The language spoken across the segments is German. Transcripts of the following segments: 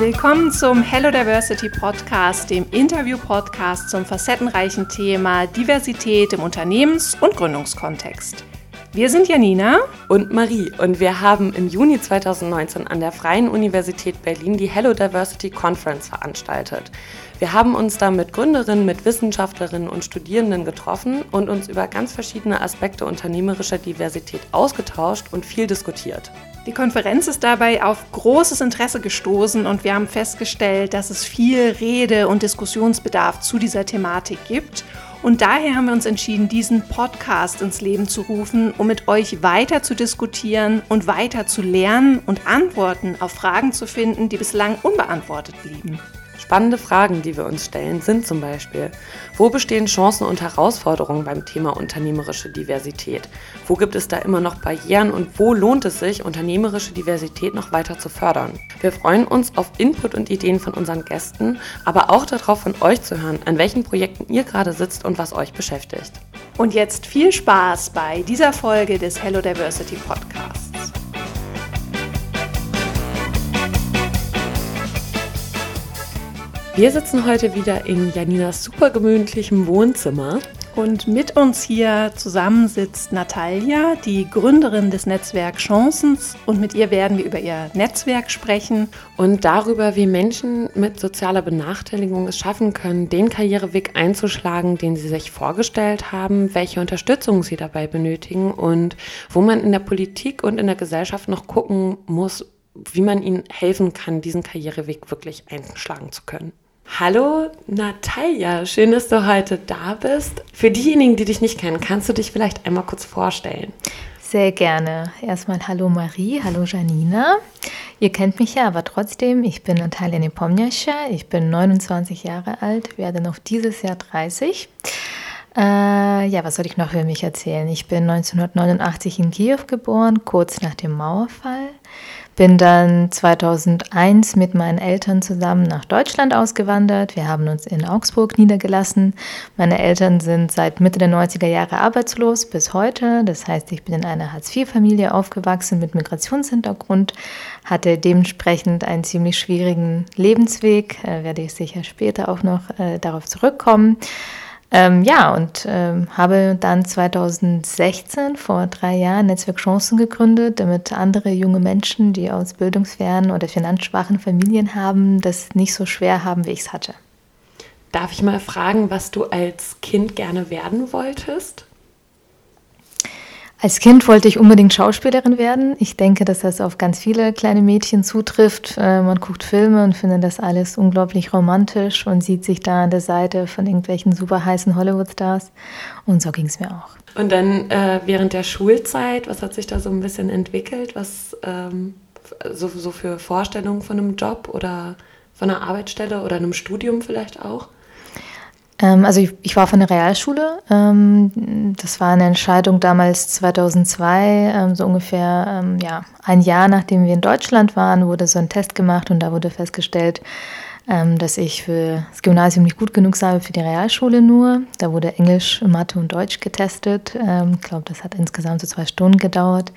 Willkommen zum Hello Diversity Podcast, dem Interview-Podcast zum facettenreichen Thema Diversität im Unternehmens- und Gründungskontext. Wir sind Janina und Marie und wir haben im Juni 2019 an der Freien Universität Berlin die Hello Diversity Conference veranstaltet. Wir haben uns da mit Gründerinnen, mit Wissenschaftlerinnen und Studierenden getroffen und uns über ganz verschiedene Aspekte unternehmerischer Diversität ausgetauscht und viel diskutiert. Die Konferenz ist dabei auf großes Interesse gestoßen und wir haben festgestellt, dass es viel Rede- und Diskussionsbedarf zu dieser Thematik gibt. Und daher haben wir uns entschieden, diesen Podcast ins Leben zu rufen, um mit euch weiter zu diskutieren und weiter zu lernen und Antworten auf Fragen zu finden, die bislang unbeantwortet blieben. Spannende Fragen, die wir uns stellen, sind zum Beispiel, wo bestehen Chancen und Herausforderungen beim Thema unternehmerische Diversität? Wo gibt es da immer noch Barrieren und wo lohnt es sich, unternehmerische Diversität noch weiter zu fördern? Wir freuen uns auf Input und Ideen von unseren Gästen, aber auch darauf von euch zu hören, an welchen Projekten ihr gerade sitzt und was euch beschäftigt. Und jetzt viel Spaß bei dieser Folge des Hello Diversity Podcasts. Wir sitzen heute wieder in Janinas super gemütlichem Wohnzimmer. Und mit uns hier zusammen sitzt Natalia, die Gründerin des Netzwerks Chancens. Und mit ihr werden wir über ihr Netzwerk sprechen. Und darüber, wie Menschen mit sozialer Benachteiligung es schaffen können, den Karriereweg einzuschlagen, den sie sich vorgestellt haben, welche Unterstützung sie dabei benötigen und wo man in der Politik und in der Gesellschaft noch gucken muss, wie man ihnen helfen kann, diesen Karriereweg wirklich einschlagen zu können. Hallo Natalia, schön, dass du heute da bist. Für diejenigen, die dich nicht kennen, kannst du dich vielleicht einmal kurz vorstellen? Sehr gerne. Erstmal hallo Marie, hallo Janina. Ihr kennt mich ja, aber trotzdem, ich bin Natalia Nepomniascha, ich bin 29 Jahre alt, werde noch dieses Jahr 30. Äh, ja, was soll ich noch für mich erzählen? Ich bin 1989 in Kiew geboren, kurz nach dem Mauerfall. Bin dann 2001 mit meinen Eltern zusammen nach Deutschland ausgewandert. Wir haben uns in Augsburg niedergelassen. Meine Eltern sind seit Mitte der 90er Jahre arbeitslos bis heute. Das heißt, ich bin in einer Hartz-IV-Familie aufgewachsen mit Migrationshintergrund, hatte dementsprechend einen ziemlich schwierigen Lebensweg. Äh, werde ich sicher später auch noch äh, darauf zurückkommen. Ähm, ja, und ähm, habe dann 2016, vor drei Jahren, Netzwerk Chancen gegründet, damit andere junge Menschen, die aus bildungsfernen oder finanzschwachen Familien haben, das nicht so schwer haben, wie ich es hatte. Darf ich mal fragen, was du als Kind gerne werden wolltest? Als Kind wollte ich unbedingt Schauspielerin werden. Ich denke, dass das auf ganz viele kleine Mädchen zutrifft. Äh, man guckt Filme und findet das alles unglaublich romantisch und sieht sich da an der Seite von irgendwelchen super heißen Hollywood-Stars. Und so ging es mir auch. Und dann äh, während der Schulzeit, was hat sich da so ein bisschen entwickelt? Was ähm, so, so für Vorstellungen von einem Job oder von einer Arbeitsstelle oder einem Studium vielleicht auch? Ähm, also ich, ich, war von der Realschule. Ähm, das war eine Entscheidung damals 2002, ähm, so ungefähr ja, ein Jahr nachdem wir in Deutschland waren, wurde so ein Test gemacht und da wurde festgestellt, dass ich für das Gymnasium nicht gut genug sei, für die Realschule nur. Da wurde Englisch, Mathe und Deutsch getestet. Ich glaube, das hat insgesamt so zwei Stunden gedauert.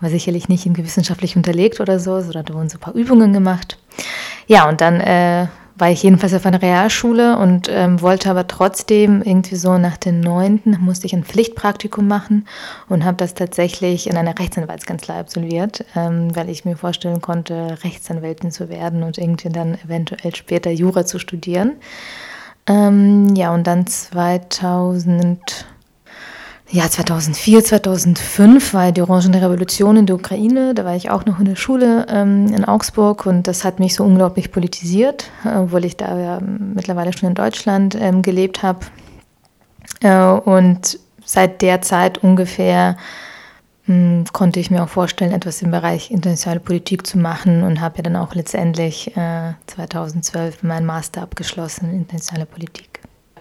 War sicherlich nicht wissenschaftlich unterlegt oder so, sondern da wurden so ein paar Übungen gemacht. Ja, und dann äh, war ich jedenfalls auf einer Realschule und ähm, wollte aber trotzdem irgendwie so nach den neunten musste ich ein Pflichtpraktikum machen und habe das tatsächlich in einer Rechtsanwaltskanzlei absolviert, ähm, weil ich mir vorstellen konnte, Rechtsanwältin zu werden und irgendwie dann eventuell später Jura zu studieren. Ähm, ja, und dann 2000 ja, 2004, 2005 war die Orangene Revolution in der Ukraine. Da war ich auch noch in der Schule ähm, in Augsburg und das hat mich so unglaublich politisiert, äh, obwohl ich da ja mittlerweile schon in Deutschland ähm, gelebt habe. Äh, und seit der Zeit ungefähr mh, hm, konnte ich mir auch vorstellen, etwas im Bereich internationale Politik zu machen und habe ja dann auch letztendlich äh, 2012 meinen Master abgeschlossen in internationale Politik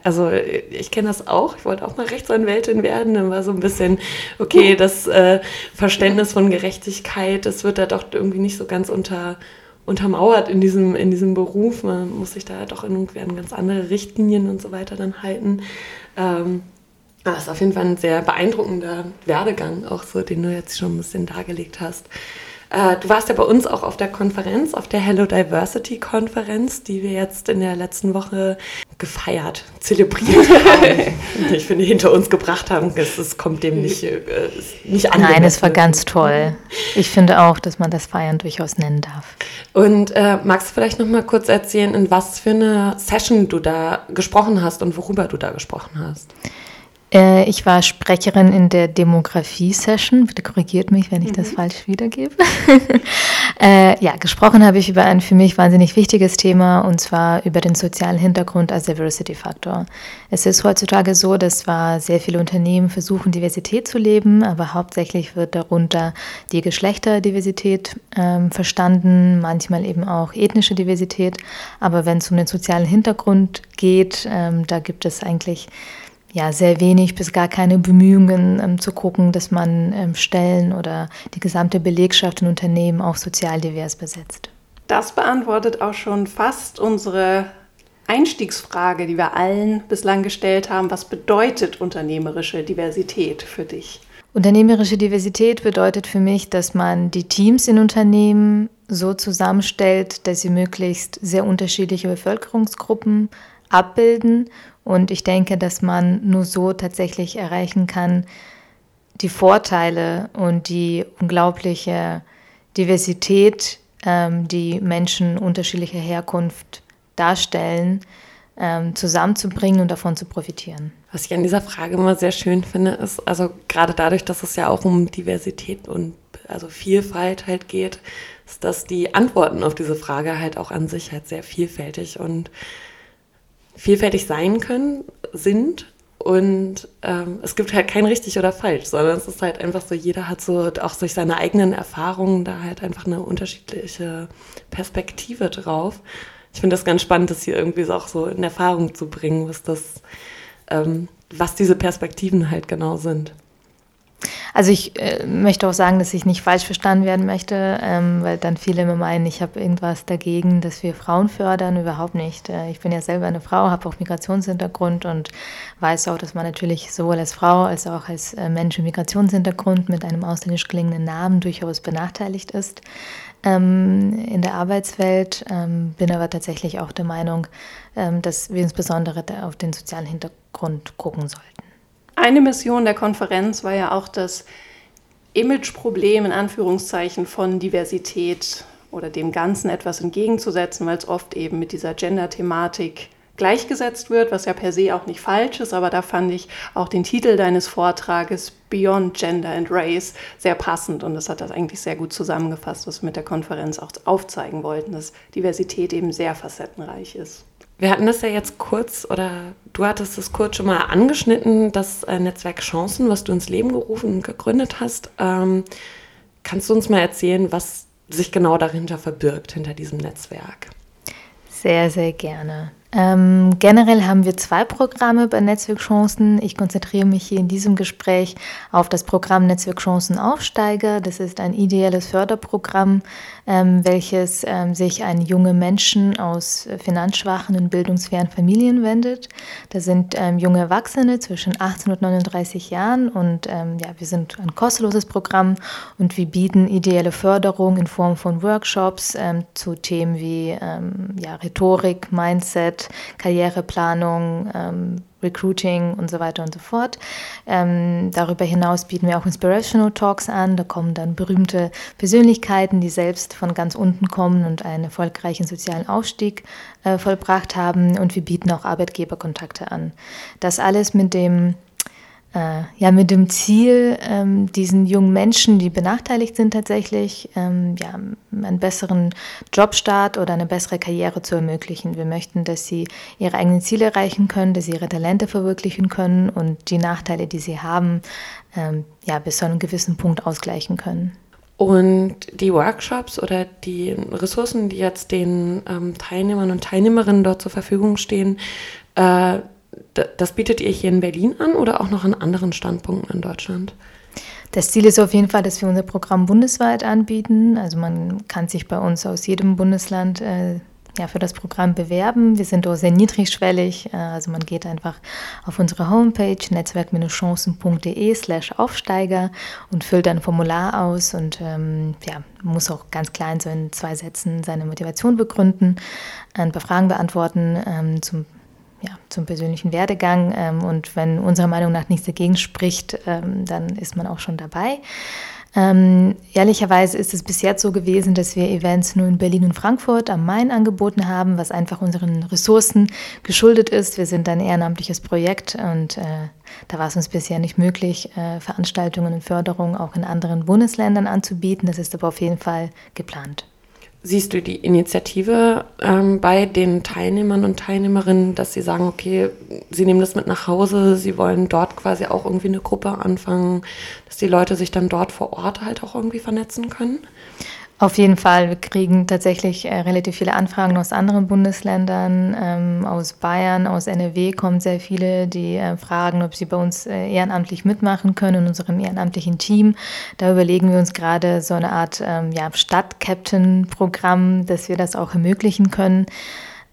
also ich kenne das auch. Ich wollte auch mal Rechtsanwältin werden. Dann war so ein bisschen, okay, das äh, Verständnis von Gerechtigkeit, das wird da doch irgendwie nicht so ganz unter, untermauert in diesem, in diesem Beruf. Man muss sich da doch irgendwie an ganz andere Richtlinien und so weiter dann halten. Ähm, das ist auf jeden Fall ein sehr beeindruckender Werdegang, auch so, den du jetzt schon ein bisschen dargelegt hast. Äh, du warst ja bei uns auch auf der Konferenz, auf der Hello Diversity Konferenz, die wir jetzt in der letzten Woche gefeiert, zelebriert haben. ich finde, hinter uns gebracht haben. Es, es kommt dem nicht, äh, nicht an. Nein, es war ganz toll. Ich finde auch, dass man das Feiern durchaus nennen darf. Und äh, magst du vielleicht noch mal kurz erzählen, in was für eine Session du da gesprochen hast und worüber du da gesprochen hast? Äh, ich war Sprecherin in der Demografie-Session. Bitte korrigiert mich, wenn ich mhm. das falsch wiedergebe. äh, ja, gesprochen habe ich über ein für mich wahnsinnig wichtiges Thema und zwar über den sozialen Hintergrund als Diversity-Faktor. Es ist heutzutage so, dass zwar sehr viele Unternehmen versuchen, Diversität zu leben, aber hauptsächlich wird darunter die Geschlechterdiversität ähm, verstanden, manchmal eben auch ethnische Diversität. Aber wenn es um den sozialen Hintergrund geht, ähm, da gibt es eigentlich ja, sehr wenig bis gar keine Bemühungen ähm, zu gucken, dass man ähm, Stellen oder die gesamte Belegschaft in Unternehmen auch sozial divers besetzt. Das beantwortet auch schon fast unsere Einstiegsfrage, die wir allen bislang gestellt haben. Was bedeutet unternehmerische Diversität für dich? Unternehmerische Diversität bedeutet für mich, dass man die Teams in Unternehmen so zusammenstellt, dass sie möglichst sehr unterschiedliche Bevölkerungsgruppen abbilden und ich denke, dass man nur so tatsächlich erreichen kann, die Vorteile und die unglaubliche Diversität, ähm, die Menschen unterschiedlicher Herkunft darstellen, ähm, zusammenzubringen und davon zu profitieren. Was ich an dieser Frage immer sehr schön finde, ist, also gerade dadurch, dass es ja auch um Diversität und also Vielfalt halt geht, ist, dass die Antworten auf diese Frage halt auch an sich halt sehr vielfältig und vielfältig sein können, sind. Und ähm, es gibt halt kein richtig oder falsch, sondern es ist halt einfach so, jeder hat so auch durch seine eigenen Erfahrungen da halt einfach eine unterschiedliche Perspektive drauf. Ich finde das ganz spannend, das hier irgendwie auch so in Erfahrung zu bringen, was das, ähm, was diese Perspektiven halt genau sind. Also ich äh, möchte auch sagen, dass ich nicht falsch verstanden werden möchte, ähm, weil dann viele immer meinen, ich habe irgendwas dagegen, dass wir Frauen fördern. Überhaupt nicht. Äh, ich bin ja selber eine Frau, habe auch Migrationshintergrund und weiß auch, dass man natürlich sowohl als Frau als auch als äh, Mensch mit Migrationshintergrund mit einem ausländisch klingenden Namen durchaus benachteiligt ist ähm, in der Arbeitswelt. Ähm, bin aber tatsächlich auch der Meinung, ähm, dass wir insbesondere auf den sozialen Hintergrund gucken sollten. Eine Mission der Konferenz war ja auch das Imageproblem in Anführungszeichen von Diversität oder dem Ganzen etwas entgegenzusetzen, weil es oft eben mit dieser Gender-Thematik gleichgesetzt wird, was ja per se auch nicht falsch ist, aber da fand ich auch den Titel deines Vortrages Beyond Gender and Race sehr passend und das hat das eigentlich sehr gut zusammengefasst, was wir mit der Konferenz auch aufzeigen wollten, dass Diversität eben sehr facettenreich ist. Wir hatten das ja jetzt kurz, oder du hattest es kurz schon mal angeschnitten, das äh, Netzwerk Chancen, was du ins Leben gerufen und gegründet hast. Ähm, kannst du uns mal erzählen, was sich genau dahinter verbirgt, hinter diesem Netzwerk? Sehr, sehr gerne. Ähm, generell haben wir zwei Programme bei Netzwerkchancen. Ich konzentriere mich hier in diesem Gespräch auf das Programm Netzwerkchancen Aufsteiger. Das ist ein ideelles Förderprogramm, ähm, welches ähm, sich an junge Menschen aus finanzschwachen und bildungsfernen Familien wendet. Das sind ähm, junge Erwachsene zwischen 18 und 39 Jahren und ähm, ja, wir sind ein kostenloses Programm und wir bieten ideelle Förderung in Form von Workshops ähm, zu Themen wie ja, Rhetorik, Mindset, Karriereplanung, ähm, Recruiting und so weiter und so fort. Ähm, darüber hinaus bieten wir auch Inspirational Talks an. Da kommen dann berühmte Persönlichkeiten, die selbst von ganz unten kommen und einen erfolgreichen sozialen Aufstieg äh, vollbracht haben. Und wir bieten auch Arbeitgeberkontakte an. Das alles mit dem äh, ja, mit dem Ziel, ähm, diesen jungen Menschen, die benachteiligt sind tatsächlich, ähm, ja, einen besseren Jobstart oder eine bessere Karriere zu ermöglichen. Wir möchten, dass sie ihre eigenen Ziele erreichen können, dass sie ihre Talente verwirklichen können und die Nachteile, die sie haben, ähm, ja, bis zu einem gewissen Punkt ausgleichen können. Und die Workshops oder die Ressourcen, die jetzt den ähm, Teilnehmern und Teilnehmerinnen dort zur Verfügung stehen, äh, das bietet ihr hier in Berlin an oder auch noch an anderen Standpunkten in Deutschland? Das Ziel ist auf jeden Fall, dass wir unser Programm bundesweit anbieten. Also man kann sich bei uns aus jedem Bundesland äh, ja, für das Programm bewerben. Wir sind auch sehr niedrigschwellig. Äh, also man geht einfach auf unsere Homepage netzwerk-chancen.de slash Aufsteiger und füllt ein Formular aus und ähm, ja, muss auch ganz klein so in zwei Sätzen seine Motivation begründen, ein paar Fragen beantworten ähm, zum ja, zum persönlichen Werdegang. Ähm, und wenn unserer Meinung nach nichts dagegen spricht, ähm, dann ist man auch schon dabei. Ähm, ehrlicherweise ist es bis jetzt so gewesen, dass wir Events nur in Berlin und Frankfurt am Main angeboten haben, was einfach unseren Ressourcen geschuldet ist. Wir sind ein ehrenamtliches Projekt und äh, da war es uns bisher nicht möglich, äh, Veranstaltungen und Förderungen auch in anderen Bundesländern anzubieten. Das ist aber auf jeden Fall geplant. Siehst du die Initiative ähm, bei den Teilnehmern und Teilnehmerinnen, dass sie sagen, okay, sie nehmen das mit nach Hause, sie wollen dort quasi auch irgendwie eine Gruppe anfangen, dass die Leute sich dann dort vor Ort halt auch irgendwie vernetzen können? Auf jeden Fall. Wir kriegen tatsächlich äh, relativ viele Anfragen aus anderen Bundesländern. Ähm, aus Bayern, aus NRW kommen sehr viele, die äh, fragen, ob sie bei uns äh, ehrenamtlich mitmachen können in unserem ehrenamtlichen Team. Da überlegen wir uns gerade so eine Art ähm, ja, Stadt-Captain-Programm, dass wir das auch ermöglichen können.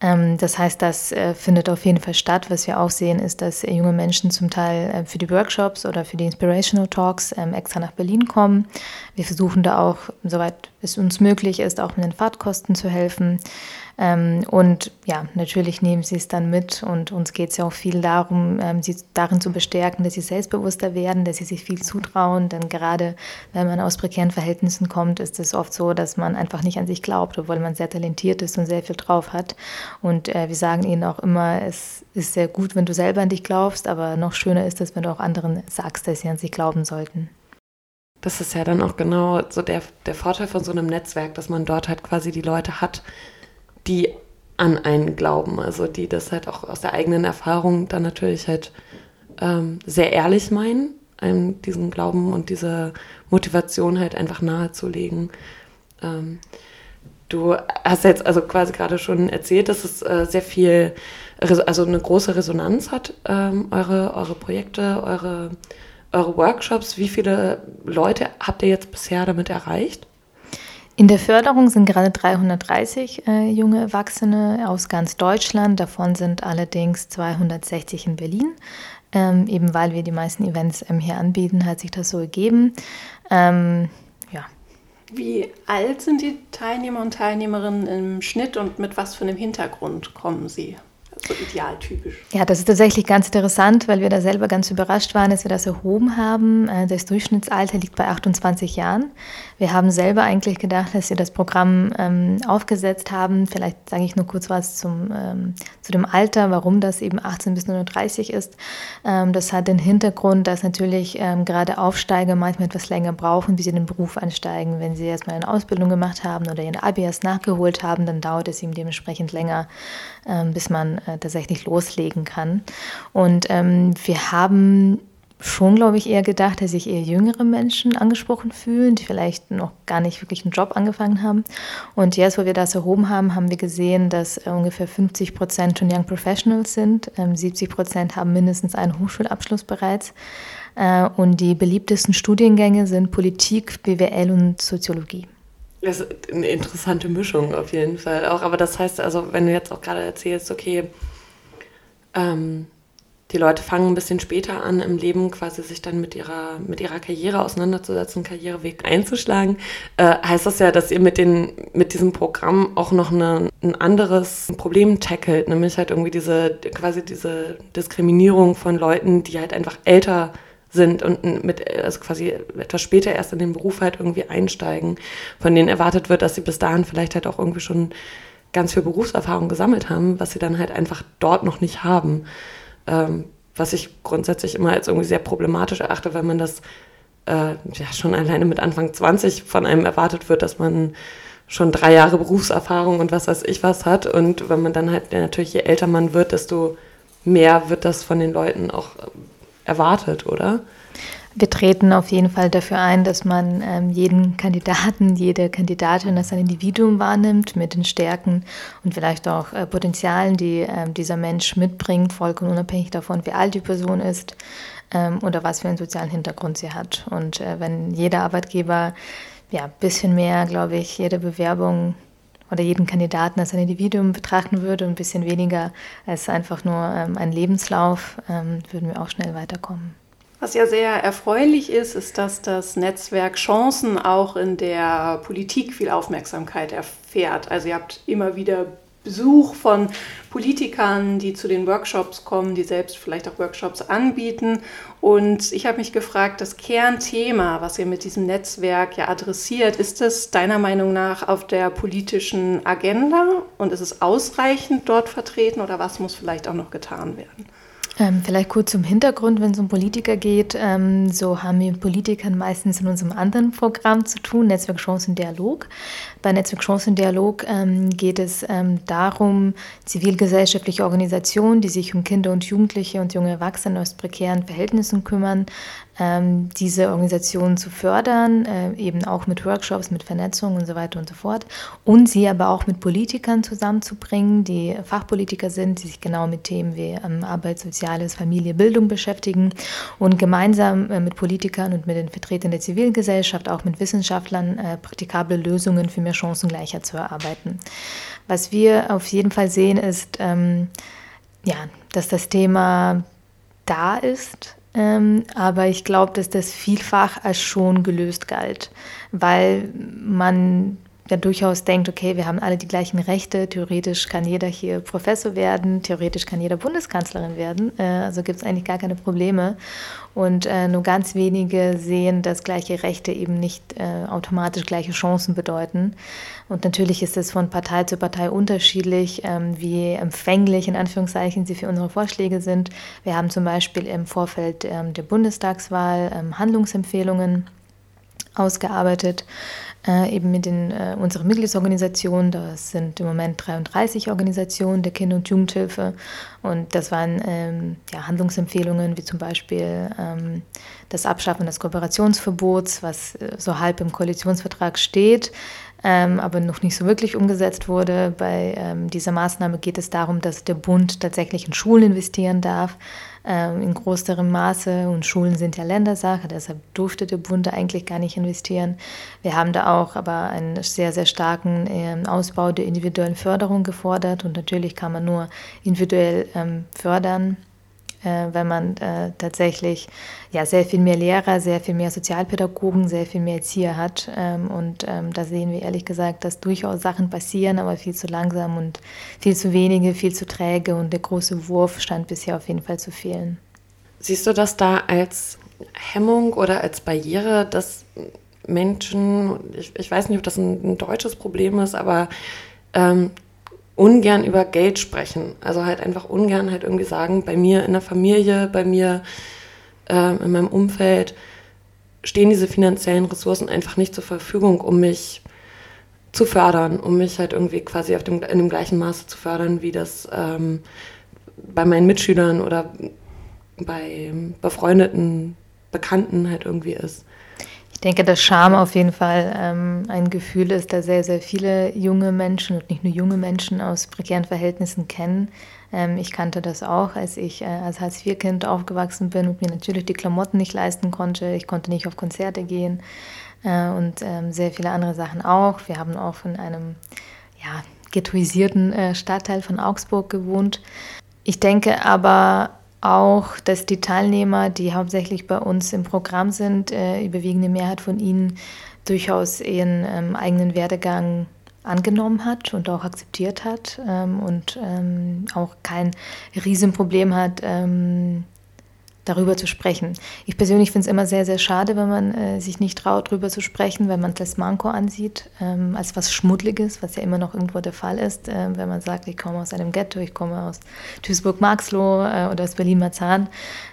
Ähm, das heißt, das äh, findet auf jeden Fall statt. Was wir auch sehen, ist, dass junge Menschen zum Teil äh, für die Workshops oder für die Inspirational Talks ähm, extra nach Berlin kommen. Wir versuchen da auch, soweit es uns möglich ist, auch mit den Fahrtkosten zu helfen. Ähm, und ja, natürlich nehmen sie es dann mit und uns geht es ja auch viel darum, ähm, sie darin zu bestärken, dass sie selbstbewusster werden, dass sie sich viel zutrauen. Denn gerade wenn man aus prekären Verhältnissen kommt, ist es oft so, dass man einfach nicht an sich glaubt, obwohl man sehr talentiert ist und sehr viel drauf hat. Und äh, wir sagen ihnen auch immer, es ist sehr gut, wenn du selber an dich glaubst, aber noch schöner ist es, wenn du auch anderen sagst, dass sie an sich glauben sollten. Das ist ja dann auch genau so der, der Vorteil von so einem Netzwerk, dass man dort halt quasi die Leute hat, die an einen glauben, also die das halt auch aus der eigenen Erfahrung dann natürlich halt ähm, sehr ehrlich meinen, einem diesen Glauben und diese Motivation halt einfach nahezulegen. Ähm, du hast jetzt also quasi gerade schon erzählt, dass es äh, sehr viel, also eine große Resonanz hat, ähm, eure, eure Projekte, eure, eure Workshops. Wie viele Leute habt ihr jetzt bisher damit erreicht? In der Förderung sind gerade 330 äh, junge Erwachsene aus ganz Deutschland. Davon sind allerdings 260 in Berlin. Ähm, eben weil wir die meisten Events ähm, hier anbieten, hat sich das so ergeben. Ähm, ja. Wie alt sind die Teilnehmer und Teilnehmerinnen im Schnitt und mit was für einem Hintergrund kommen sie? So idealtypisch. Ja, das ist tatsächlich ganz interessant, weil wir da selber ganz überrascht waren, dass wir das erhoben haben. Äh, das Durchschnittsalter liegt bei 28 Jahren. Wir haben selber eigentlich gedacht, dass wir das Programm ähm, aufgesetzt haben. Vielleicht sage ich nur kurz was zum, ähm, zu dem Alter, warum das eben 18 bis 39 ist. Ähm, das hat den Hintergrund, dass natürlich ähm, gerade Aufsteiger manchmal etwas länger brauchen, bis sie in den Beruf einsteigen. Wenn sie erstmal eine Ausbildung gemacht haben oder ihren erst nachgeholt haben, dann dauert es ihm dementsprechend länger, bis man äh, tatsächlich loslegen kann. Und ähm, wir haben schon, glaube ich, eher gedacht, dass sich eher jüngere Menschen angesprochen fühlen, die vielleicht noch gar nicht wirklich einen Job angefangen haben. Und jetzt, wo wir das erhoben haben, haben wir gesehen, dass äh, ungefähr 50 Prozent schon Young Professionals sind. Ähm, 70 Prozent haben mindestens einen Hochschulabschluss bereits. Äh, und die beliebtesten Studiengänge sind Politik, BWL und Soziologie. Das ist eine interessante Mischung auf jeden Fall auch. Aber das heißt also, wenn du jetzt auch gerade erzählst, okay, ähm, die Leute fangen ein bisschen später an im Leben quasi sich dann mit ihrer, mit ihrer Karriere auseinanderzusetzen, Karriereweg einzuschlagen, äh, heißt das ja, dass ihr mit, den, mit diesem Programm auch noch eine, ein anderes Problem tackelt, nämlich halt irgendwie diese, quasi diese Diskriminierung von Leuten, die halt einfach älter sind sind und mit, also quasi etwas später erst in den Beruf halt irgendwie einsteigen, von denen erwartet wird, dass sie bis dahin vielleicht halt auch irgendwie schon ganz viel Berufserfahrung gesammelt haben, was sie dann halt einfach dort noch nicht haben. Ähm, was ich grundsätzlich immer als irgendwie sehr problematisch erachte, weil man das äh, ja schon alleine mit Anfang 20 von einem erwartet wird, dass man schon drei Jahre Berufserfahrung und was weiß ich was hat. Und wenn man dann halt natürlich, je älter man wird, desto mehr wird das von den Leuten auch erwartet, oder? Wir treten auf jeden Fall dafür ein, dass man ähm, jeden Kandidaten, jede Kandidatin als ein Individuum wahrnimmt mit den Stärken und vielleicht auch äh, Potenzialen, die äh, dieser Mensch mitbringt, vollkommen unabhängig davon, wie alt die Person ist ähm, oder was für einen sozialen Hintergrund sie hat. Und äh, wenn jeder Arbeitgeber ja ein bisschen mehr, glaube ich, jede Bewerbung oder jeden Kandidaten als ein Individuum betrachten würde und ein bisschen weniger als einfach nur ähm, ein Lebenslauf, ähm, würden wir auch schnell weiterkommen. Was ja sehr erfreulich ist, ist, dass das Netzwerk Chancen auch in der Politik viel Aufmerksamkeit erfährt. Also ihr habt immer wieder Besuch von Politikern, die zu den Workshops kommen, die selbst vielleicht auch Workshops anbieten. Und ich habe mich gefragt, das Kernthema, was ihr mit diesem Netzwerk ja adressiert, ist es deiner Meinung nach auf der politischen Agenda und ist es ausreichend dort vertreten oder was muss vielleicht auch noch getan werden? Ähm, vielleicht kurz zum Hintergrund, wenn es um Politiker geht. Ähm, so haben wir mit Politikern meistens in unserem anderen Programm zu tun, Netzwerk Chancen Dialog. Bei Netzwerk Chancen Dialog ähm, geht es ähm, darum, zivilgesellschaftliche Organisationen, die sich um Kinder und Jugendliche und junge Erwachsene aus prekären Verhältnissen kümmern, ähm, diese Organisationen zu fördern, äh, eben auch mit Workshops, mit Vernetzung und so weiter und so fort. Und sie aber auch mit Politikern zusammenzubringen, die Fachpolitiker sind, die sich genau mit Themen wie ähm, Arbeit, Soziales, Familie, Bildung beschäftigen und gemeinsam äh, mit Politikern und mit den Vertretern der Zivilgesellschaft, auch mit Wissenschaftlern, äh, praktikable Lösungen für mehr Chancengleichheit zu erarbeiten. Was wir auf jeden Fall sehen, ist, ähm, ja, dass das Thema da ist, ähm, aber ich glaube, dass das vielfach als schon gelöst galt, weil man ja durchaus denkt, okay, wir haben alle die gleichen Rechte, theoretisch kann jeder hier Professor werden, theoretisch kann jeder Bundeskanzlerin werden, äh, also gibt es eigentlich gar keine Probleme. Und äh, nur ganz wenige sehen, dass gleiche Rechte eben nicht äh, automatisch gleiche Chancen bedeuten. Und natürlich ist es von Partei zu Partei unterschiedlich, ähm, wie empfänglich in Anführungszeichen sie für unsere Vorschläge sind. Wir haben zum Beispiel im Vorfeld ähm, der Bundestagswahl ähm, Handlungsempfehlungen ausgearbeitet äh, eben mit den, äh, unserer Mitgliedsorganisation. Das sind im Moment 33 Organisationen der Kinder- und Jugendhilfe. Und das waren ähm, ja, Handlungsempfehlungen wie zum Beispiel ähm, das Abschaffen des Kooperationsverbots, was äh, so halb im Koalitionsvertrag steht. Ähm, aber noch nicht so wirklich umgesetzt wurde. Bei ähm, dieser Maßnahme geht es darum, dass der Bund tatsächlich in Schulen investieren darf, in größerem Maße und Schulen sind ja Ländersache, deshalb durfte der Bund eigentlich gar nicht investieren. Wir haben da auch aber einen sehr, sehr starken ähm, Ausbau der individuellen Förderung gefordert und natürlich kann man nur individuell ähm, fördern äh, wenn man äh, tatsächlich ja, sehr viel mehr Lehrer, sehr viel mehr Sozialpädagogen, sehr viel mehr Erzieher hat. Ähm, und ähm, da sehen wir ehrlich gesagt, dass durchaus Sachen passieren, aber viel zu langsam und viel zu wenige, viel zu träge. Und der große Wurf stand bisher auf jeden Fall zu fehlen. Siehst du das da als Hemmung oder als Barriere, dass Menschen, ich, ich weiß nicht, ob das ein, ein deutsches Problem ist, aber ähm, ungern über Geld sprechen. Also halt einfach ungern halt irgendwie sagen, bei mir in der Familie, bei mir äh, in meinem Umfeld stehen diese finanziellen Ressourcen einfach nicht zur Verfügung, um mich zu fördern, um mich halt irgendwie quasi auf dem, in dem gleichen Maße zu fördern, wie das ähm, bei meinen Mitschülern oder bei befreundeten Bekannten halt irgendwie ist. Ich denke, dass Scham auf jeden Fall ähm, ein Gefühl ist, das sehr, sehr viele junge Menschen und nicht nur junge Menschen aus prekären Verhältnissen kennen. Ähm, ich kannte das auch, als ich äh, als Hartz-IV-Kind aufgewachsen bin und mir natürlich die Klamotten nicht leisten konnte. Ich konnte nicht auf Konzerte gehen äh, und ähm, sehr viele andere Sachen auch. Wir haben auch in einem ja, ghettoisierten äh, Stadtteil von Augsburg gewohnt. Ich denke aber, auch, dass die Teilnehmer, die hauptsächlich bei uns im Programm sind, äh, überwiegende Mehrheit von ihnen durchaus ihren ähm, eigenen Werdegang angenommen hat und auch akzeptiert hat ähm, und ähm, auch kein Riesenproblem hat, ähm, darüber zu sprechen. Ich persönlich finde es immer sehr, sehr schade, wenn man äh, sich nicht traut, darüber zu sprechen, wenn man als Manko ansieht, ähm, als was Schmuddliges, was ja immer noch irgendwo der Fall ist. Äh, wenn man sagt, ich komme aus einem Ghetto, ich komme aus Duisburg-Marxloh äh, oder aus Berlin-Marzahn.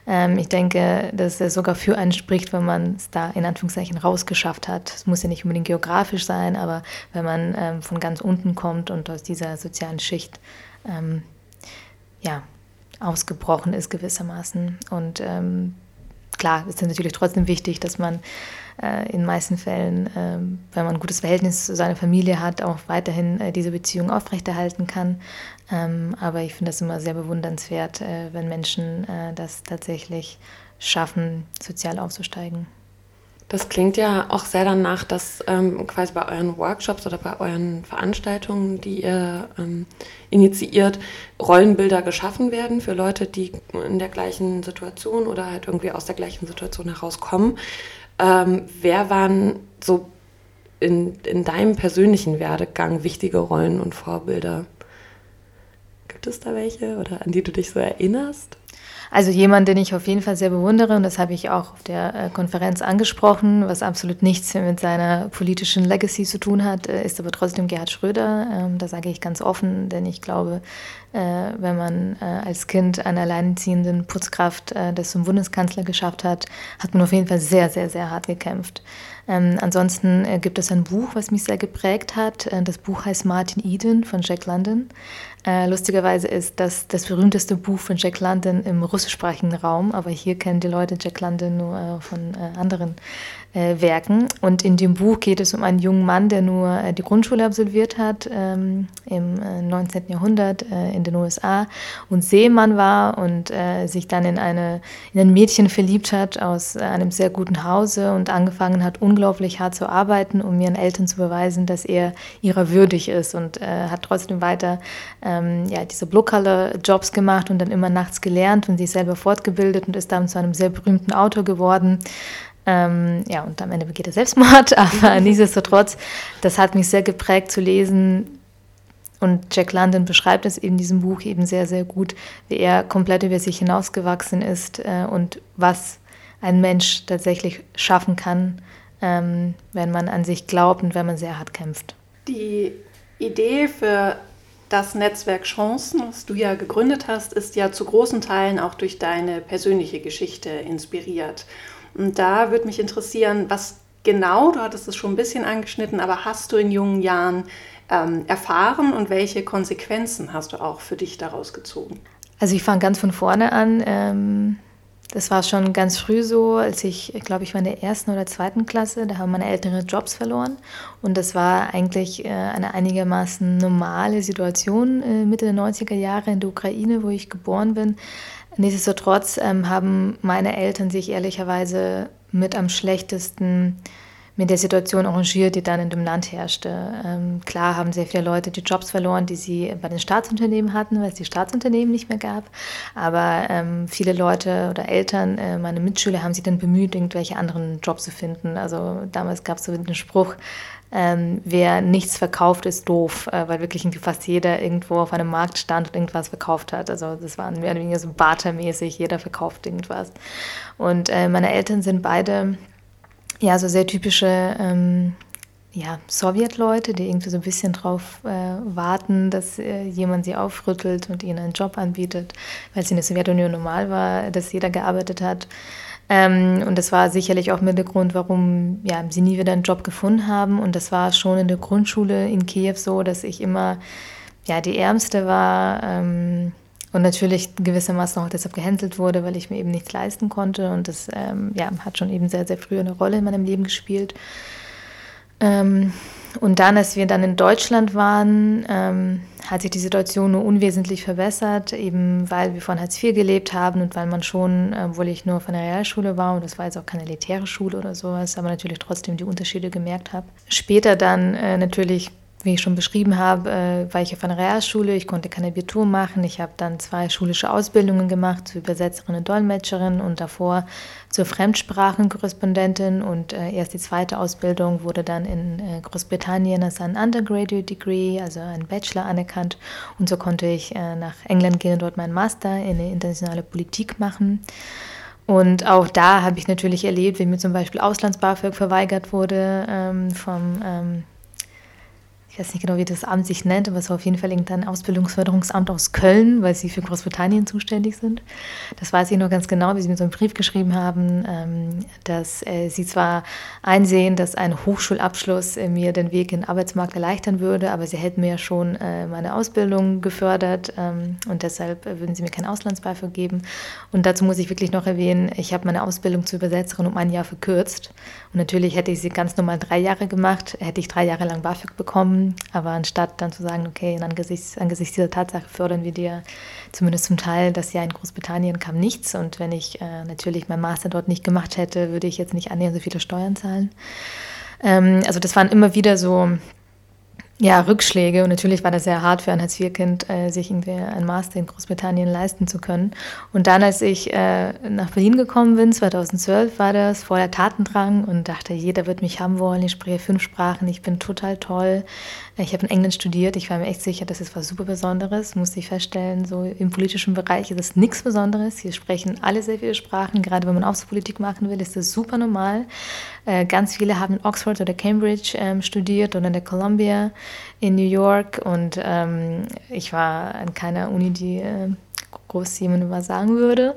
Ähm, ich denke, dass es sogar für einen spricht, wenn man es da in Anführungszeichen rausgeschafft hat. Es muss ja nicht unbedingt geografisch sein, aber wenn man ähm, von ganz unten kommt und aus dieser sozialen Schicht ähm, ja, ausgebrochen ist gewissermaßen. Und ähm, klar ist natürlich trotzdem wichtig, dass man äh, in meisten Fällen, äh, wenn man ein gutes Verhältnis zu seiner Familie hat, auch weiterhin äh, diese Beziehung aufrechterhalten kann. Ähm, aber ich finde das immer sehr bewundernswert, äh, wenn Menschen äh, das tatsächlich schaffen, sozial aufzusteigen. Das klingt ja auch sehr danach, dass ähm, quasi bei euren Workshops oder bei euren Veranstaltungen, die ihr ähm, initiiert, Rollenbilder geschaffen werden für Leute, die in der gleichen Situation oder halt irgendwie aus der gleichen Situation herauskommen. Ähm, wer waren so in, in deinem persönlichen Werdegang wichtige Rollen und Vorbilder? Gibt es da welche oder an die du dich so erinnerst? Also jemand, den ich auf jeden Fall sehr bewundere, und das habe ich auch auf der äh, Konferenz angesprochen, was absolut nichts mit seiner politischen Legacy zu tun hat, äh, ist aber trotzdem Gerhard Schröder. Ähm, da sage ich ganz offen, denn ich glaube, äh, wenn man als Kind einer alleinerziehenden Putzkraft das zum Bundeskanzler geschafft hat, hat man auf jeden Fall sehr, sehr, sehr hart gekämpft. Ähm, ansonsten gibt es ein Buch, was mich sehr geprägt hat. Das Buch heißt Martin Eden von Jack London. Äh, lustigerweise ist das das berühmteste Buch von Jack London im russischsprachigen Raum, aber hier kennen die Leute Jack London nur äh, von äh, anderen äh, Werken. Und in dem Buch geht es um einen jungen Mann, der nur äh, die Grundschule absolviert hat ähm, im äh, 19. Jahrhundert äh, in den USA und Seemann war und äh, sich dann in, eine, in ein Mädchen verliebt hat aus äh, einem sehr guten Hause und angefangen hat, unglaublich hart zu arbeiten, um ihren Eltern zu beweisen, dass er ihrer würdig ist und hat trotzdem weiter ähm, ja, diese Blue-Color-Jobs gemacht und dann immer nachts gelernt und sich selber fortgebildet und ist dann zu einem sehr berühmten Autor geworden. Ähm, ja, und am Ende begeht er Selbstmord, aber nichtsdestotrotz, das hat mich sehr geprägt zu lesen. Und Jack London beschreibt es in diesem Buch eben sehr, sehr gut, wie er komplett über sich hinausgewachsen ist äh, und was ein Mensch tatsächlich schaffen kann, ähm, wenn man an sich glaubt und wenn man sehr hart kämpft. Die Idee für das Netzwerk Chancen, was du ja gegründet hast, ist ja zu großen Teilen auch durch deine persönliche Geschichte inspiriert. Und da würde mich interessieren, was genau, du hattest es schon ein bisschen angeschnitten, aber hast du in jungen Jahren ähm, erfahren und welche Konsequenzen hast du auch für dich daraus gezogen? Also ich fange ganz von vorne an. Ähm, das war schon ganz früh so, als ich, glaube, ich war in der ersten oder zweiten Klasse, da haben meine Eltern ihre Jobs verloren. Und das war eigentlich äh, eine einigermaßen normale Situation äh, Mitte der 90er Jahre in der Ukraine, wo ich geboren bin. Nichtsdestotrotz ähm, haben meine Eltern sich ehrlicherweise mit am schlechtesten mit der Situation arrangiert, die dann in dem Land herrschte. Ähm, klar haben sehr viele Leute die Jobs verloren, die sie bei den Staatsunternehmen hatten, weil es die Staatsunternehmen nicht mehr gab. Aber ähm, viele Leute oder Eltern, äh, meine Mitschüler, haben sich dann bemüht, irgendwelche anderen Jobs zu finden. Also damals gab es so den Spruch, ähm, wer nichts verkauft, ist doof, äh, weil wirklich fast jeder irgendwo auf einem Markt stand und irgendwas verkauft hat. Also das war mehr oder weniger so bartermäßig, jeder verkauft irgendwas. Und äh, meine Eltern sind beide ja so sehr typische ähm, ja, Sowjetleute, die irgendwie so ein bisschen drauf äh, warten, dass äh, jemand sie aufrüttelt und ihnen einen Job anbietet, weil es in der Sowjetunion normal war, dass jeder gearbeitet hat. Ähm, und das war sicherlich auch mit der Grund, warum ja, sie nie wieder einen Job gefunden haben. Und das war schon in der Grundschule in Kiew so, dass ich immer ja, die Ärmste war ähm, und natürlich gewissermaßen auch deshalb gehänselt wurde, weil ich mir eben nichts leisten konnte. Und das ähm, ja, hat schon eben sehr, sehr früh eine Rolle in meinem Leben gespielt. Ähm, und dann, als wir dann in Deutschland waren, ähm, hat sich die Situation nur unwesentlich verbessert, eben weil wir von Hartz IV gelebt haben und weil man schon, obwohl ich nur von der Realschule war und das war jetzt auch keine elitäre Schule oder sowas, aber natürlich trotzdem die Unterschiede gemerkt habe. Später dann äh, natürlich wie ich schon beschrieben habe, äh, war ich auf einer Realschule. Ich konnte kein Abitur machen. Ich habe dann zwei schulische Ausbildungen gemacht zur Übersetzerin und Dolmetscherin und davor zur Fremdsprachenkorrespondentin. Und äh, erst die zweite Ausbildung wurde dann in äh, Großbritannien als ein Undergraduate Degree, also ein Bachelor anerkannt. Und so konnte ich nach England gehen und dort meinen Master in internationale Politik machen. Und auch da habe ich natürlich erlebt, wie mir zum Beispiel Auslands-BAföG verweigert wurde ähm, vom ähm, ich weiß nicht genau, wie das Amt sich nennt, aber es war auf jeden Fall irgendein Ausbildungsförderungsamt aus Köln, weil sie für Großbritannien zuständig sind. Das weiß ich noch ganz genau, wie sie mir so einen Brief geschrieben haben, ähm, dass äh, sie zwar einsehen, dass ein Hochschulabschluss äh, mir den Weg in den Arbeitsmarkt erleichtern würde, aber sie hätten mir ja schon äh, meine Ausbildung gefördert ähm, und deshalb würden sie mir keinen Auslandsbeifall geben. Und dazu muss ich wirklich noch erwähnen, ich habe meine Ausbildung zur Übersetzerin um ein Jahr verkürzt. Natürlich hätte ich sie ganz normal drei Jahre gemacht, hätte ich drei Jahre lang BAföG bekommen aber anstatt dann zu sagen, okay, angesichts, angesichts dieser Tatsache fördern wir dir zumindest zum Teil das Jahr in Großbritannien kam nichts. Und wenn ich äh, natürlich mein Master dort nicht gemacht hätte, würde ich jetzt nicht annähernd so viele Steuern zahlen. Ähm, also das waren immer wieder so ja, Rückschläge. Und natürlich war das sehr hart für ein Hartz-IV-Kind, äh, sich irgendwie ein Master in Großbritannien leisten zu können. Und dann, als ich äh, nach Berlin gekommen bin, 2012 war das, vor der Tatendrang und dachte, jeder wird mich haben wollen. Ich spreche fünf Sprachen, ich bin total toll. Ich habe in England studiert, ich war mir echt sicher, das ist was super Besonderes, musste ich feststellen. So im politischen Bereich ist es nichts Besonderes. Hier sprechen alle sehr viele Sprachen, gerade wenn man Außenpolitik machen will, ist das super normal. Äh, ganz viele haben in Oxford oder Cambridge ähm, studiert oder in der Columbia in New York und ähm, ich war an keiner Uni, die äh, groß jemand was sagen würde.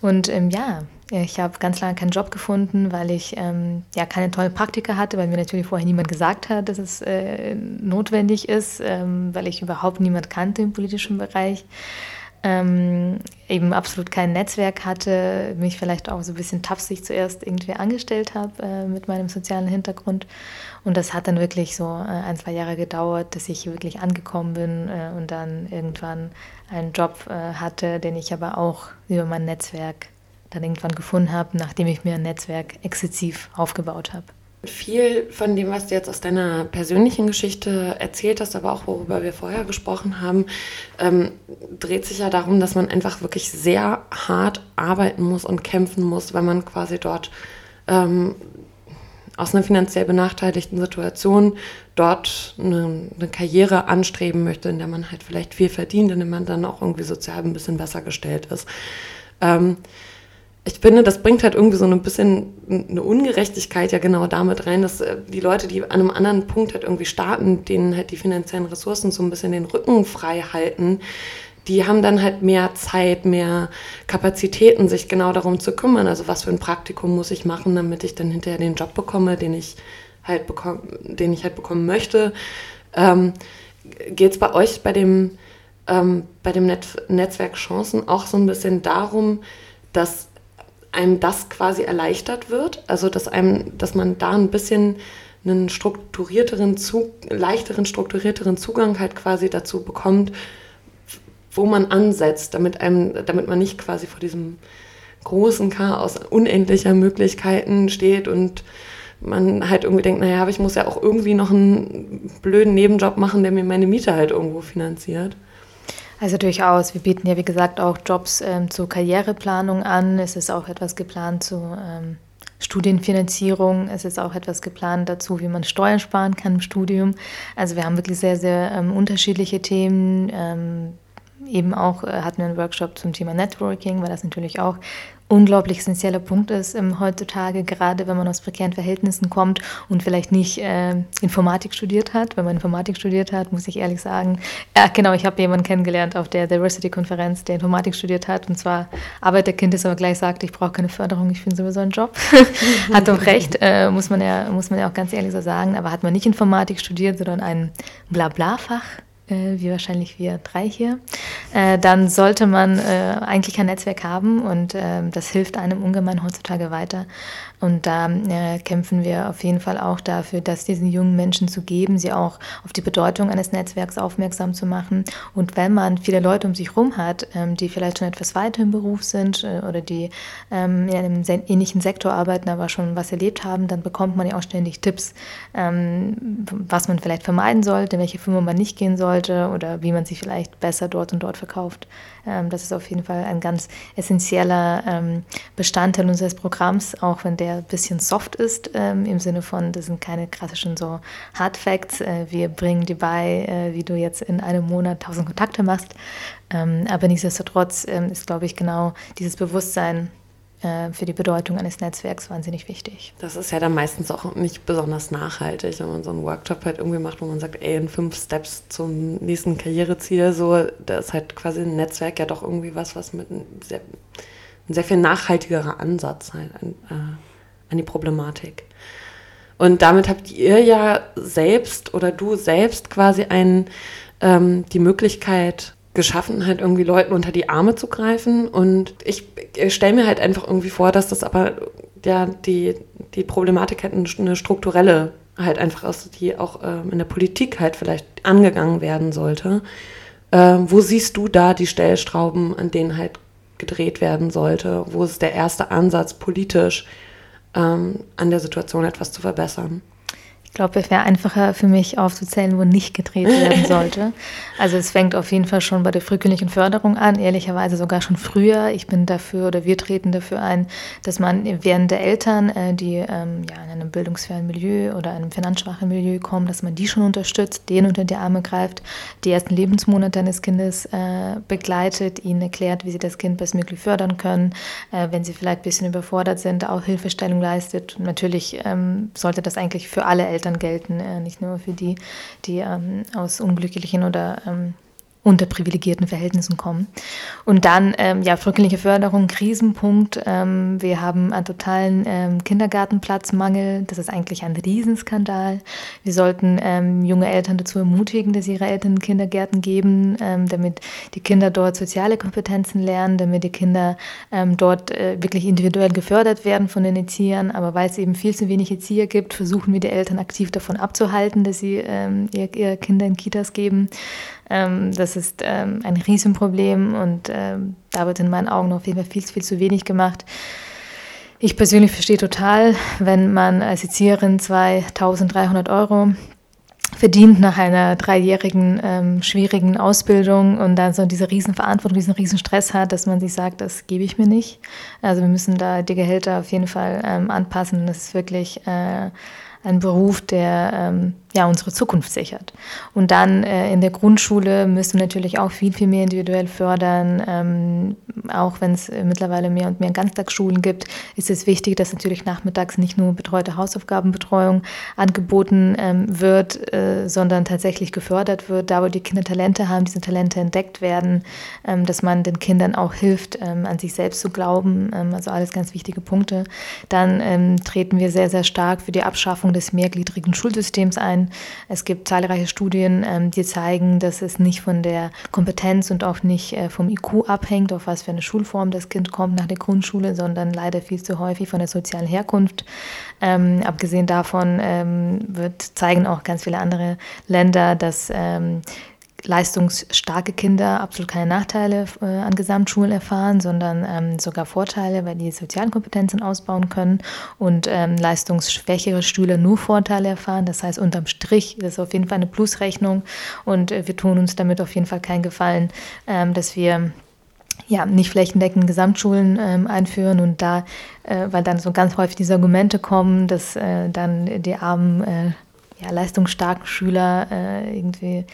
Und ähm, ja, ich habe ganz lange keinen Job gefunden, weil ich ähm, ja keine tollen Praktika hatte, weil mir natürlich vorher niemand gesagt hat, dass es äh, notwendig ist, ähm, weil ich überhaupt niemand kannte im politischen Bereich ähm, eben absolut kein Netzwerk hatte, mich vielleicht auch so ein bisschen tapsig zuerst irgendwie angestellt habe äh, mit meinem sozialen Hintergrund. Und das hat dann wirklich so äh, ein, zwei Jahre gedauert, dass ich wirklich angekommen bin äh, und dann irgendwann einen Job äh, hatte, den ich aber auch über mein Netzwerk dann irgendwann gefunden habe, nachdem ich mir ein Netzwerk exzessiv aufgebaut habe. Viel von dem, was du jetzt aus deiner persönlichen Geschichte erzählt hast, aber auch worüber wir vorher gesprochen haben, ähm, dreht sich ja darum, dass man einfach wirklich sehr hart arbeiten muss und kämpfen muss, wenn man quasi dort ähm, aus einer finanziell benachteiligten Situation dort eine, eine, Karriere anstreben möchte, in der man halt vielleicht viel verdient, in der man dann auch irgendwie sozial ein bisschen besser gestellt ist. Ähm, ich finde, das bringt halt irgendwie so ein bisschen eine Ungerechtigkeit ja genau damit rein, dass äh, die Leute, die an einem anderen Punkt halt irgendwie starten, denen halt die finanziellen Ressourcen so ein bisschen den Rücken frei halten, die haben dann halt mehr Zeit, mehr Kapazitäten, sich genau darum zu kümmern. Also was für ein Praktikum muss ich machen, damit ich dann hinterher den Job bekomme, den ich halt bekomme, den ich halt bekommen möchte. Ähm, Geht es bei euch bei dem, ähm, bei dem Net Netzwerk Chancen auch so ein bisschen darum, dass einem das quasi erleichtert wird, also dass einem, dass man da ein bisschen einen strukturierteren, Zug, leichteren, strukturierteren Zugang halt quasi dazu bekommt, wo man ansetzt, damit einem, damit man nicht quasi vor diesem großen Chaos unendlicher Möglichkeiten steht und man halt irgendwie denkt, naja, aber ich muss ja auch irgendwie noch einen blöden Nebenjob machen, der mir meine Miete halt irgendwo finanziert. Also durchaus. Wir bieten ja, wie gesagt, auch Jobs ähm, zur Karriereplanung an. Es ist auch etwas geplant zu ähm, Studienfinanzierung. Es ist auch etwas geplant dazu, wie man Steuern sparen kann im Studium. Also wir haben wirklich sehr, sehr ähm, unterschiedliche Themen. Ähm, eben auch äh, hatten wir einen Workshop zum Thema Networking, weil das natürlich auch unglaublich essentieller Punkt ist ähm, heutzutage, gerade wenn man aus prekären Verhältnissen kommt und vielleicht nicht äh, Informatik studiert hat. Wenn man Informatik studiert hat, muss ich ehrlich sagen, ja genau, ich habe jemanden kennengelernt auf der Diversity-Konferenz, der Informatik studiert hat und zwar Arbeiterkind ist, aber gleich sagt, ich brauche keine Förderung, ich finde sowieso einen Job. hat doch recht, äh, muss, man ja, muss man ja auch ganz ehrlich so sagen, aber hat man nicht Informatik studiert, sondern ein Blabla-Fach äh, wie wahrscheinlich wir drei hier, äh, dann sollte man äh, eigentlich kein Netzwerk haben und äh, das hilft einem ungemein heutzutage weiter. Und da äh, kämpfen wir auf jeden Fall auch dafür, dass diesen jungen Menschen zu geben, sie auch auf die Bedeutung eines Netzwerks aufmerksam zu machen. Und wenn man viele Leute um sich herum hat, ähm, die vielleicht schon etwas weiter im Beruf sind äh, oder die ähm, in einem ähnlichen Sektor arbeiten, aber schon was erlebt haben, dann bekommt man ja auch ständig Tipps, ähm, was man vielleicht vermeiden sollte, welche Firma man nicht gehen sollte oder wie man sich vielleicht besser dort und dort verkauft. Ähm, das ist auf jeden Fall ein ganz essentieller ähm, Bestandteil unseres Programms, auch wenn der ein bisschen soft ist, ähm, im Sinne von, das sind keine klassischen so Hard Facts. Äh, wir bringen dir bei, äh, wie du jetzt in einem Monat tausend Kontakte machst. aber nichtsdestotrotz ist, glaube ich, genau dieses Bewusstsein, für die Bedeutung eines Netzwerks wahnsinnig wichtig. Das ist ja dann meistens auch nicht besonders nachhaltig, wenn man so einen Workshop halt irgendwie macht, wo man sagt, ey, in fünf Steps zum nächsten Karriereziel, so, da ist halt quasi ein Netzwerk ja doch irgendwie was, was mit einem sehr, ein sehr viel nachhaltigerer Ansatz halt an, äh, an die Problematik. Und damit habt ihr ja selbst oder du selbst quasi einen, ähm, die Möglichkeit, geschaffen, halt irgendwie Leuten unter die Arme zu greifen. Und ich, ich stelle mir halt einfach irgendwie vor, dass das aber ja die, die Problematik halt eine strukturelle halt einfach aus, die auch ähm, in der Politik halt vielleicht angegangen werden sollte. Ähm, wo siehst du da die Stellstrauben, an denen halt gedreht werden sollte? Wo ist der erste Ansatz politisch ähm, an der Situation etwas zu verbessern? Ich glaube, es wäre einfacher für mich aufzuzählen, wo nicht gedreht werden sollte. Also es fängt auf jeden Fall schon bei der frühkindlichen Förderung an, ehrlicherweise sogar schon früher. Ich bin dafür oder wir treten dafür ein, dass man während der Eltern, äh, die ähm, ja, in einem bildungsfernen Milieu oder einem finanzschwachen Milieu kommen, dass man die schon unterstützt, denen unter die Arme greift, die ersten Lebensmonate eines Kindes äh, begleitet, ihnen erklärt, wie sie das Kind bestmöglich fördern können, äh, wenn sie vielleicht ein bisschen überfordert sind, auch Hilfestellung leistet. Und natürlich ähm, sollte das eigentlich für alle Eltern Eltern gelten, äh, nicht nur für die, die ähm, aus unglücklichen oder unter privilegierten Verhältnissen kommen. Und dann, ähm, ja, frühkindliche Förderung, Krisenpunkt. Ähm, wir haben einen totalen ähm, Kindergartenplatzmangel. Das ist eigentlich ein Riesenskandal. Wir sollten ähm, junge Eltern dazu ermutigen, dass ihre Eltern Kindergärten geben, ähm, damit die Kinder dort soziale Kompetenzen lernen, damit die Kinder ähm, dort äh, wirklich individuell gefördert werden von den Erziehern. Aber weil es eben viel zu wenig Erzieher gibt, versuchen wir die Eltern aktiv davon abzuhalten, dass sie ihr, ihr Kinder in Kitas geben. Ähm, das ist ähm, ein Riesenproblem und ähm, da wird in meinen Augen auf jeden Fall viel, viel zu wenig gemacht. Ich persönlich verstehe total, wenn man als Erzieherin 2300 Euro verdient nach einer dreijährigen ähm, schwierigen Ausbildung und dann so diese Riesenverantwortung, diesen Riesenstress hat, dass man sich sagt, das gebe ich mir nicht. Also wir müssen da die Gehälter auf jeden Fall ähm, anpassen. Das ist wirklich äh, ein Beruf, der ähm, ja, unsere Zukunft sichert. Und dann äh, in der Grundschule müssen wir natürlich auch viel, viel mehr individuell fördern. Ähm, auch wenn es mittlerweile mehr und mehr Ganztagsschulen gibt, ist es wichtig, dass natürlich nachmittags nicht nur betreute Hausaufgabenbetreuung angeboten ähm, wird, äh, sondern tatsächlich gefördert wird, da wo die Kinder Talente haben, diese Talente entdeckt werden, ähm, dass man den Kindern auch hilft, ähm, an sich selbst zu glauben. Ähm, also alles ganz wichtige Punkte. Dann ähm, treten wir sehr, sehr stark für die Abschaffung des mehrgliedrigen Schulsystems ein. Es gibt zahlreiche Studien, ähm, die zeigen, dass es nicht von der Kompetenz und auch nicht äh, vom IQ abhängt, auf was für eine Schulform das Kind kommt nach der Grundschule, sondern leider viel zu häufig von der sozialen Herkunft. Ähm, abgesehen davon ähm, wird, zeigen auch ganz viele andere Länder, dass ähm, leistungsstarke Kinder absolut keine Nachteile äh, an Gesamtschulen erfahren, sondern ähm, sogar Vorteile, weil die sozialen Kompetenzen ausbauen können und ähm, leistungsschwächere Schüler nur Vorteile erfahren. Das heißt, unterm Strich ist auf jeden Fall eine Plusrechnung und äh, wir tun uns damit auf jeden Fall keinen Gefallen, ähm, dass wir ja, nicht flächendeckend Gesamtschulen ähm, einführen und da, äh, weil dann so ganz häufig diese Argumente kommen, dass äh, dann die armen, äh, ja, leistungsstarken Schüler äh, irgendwie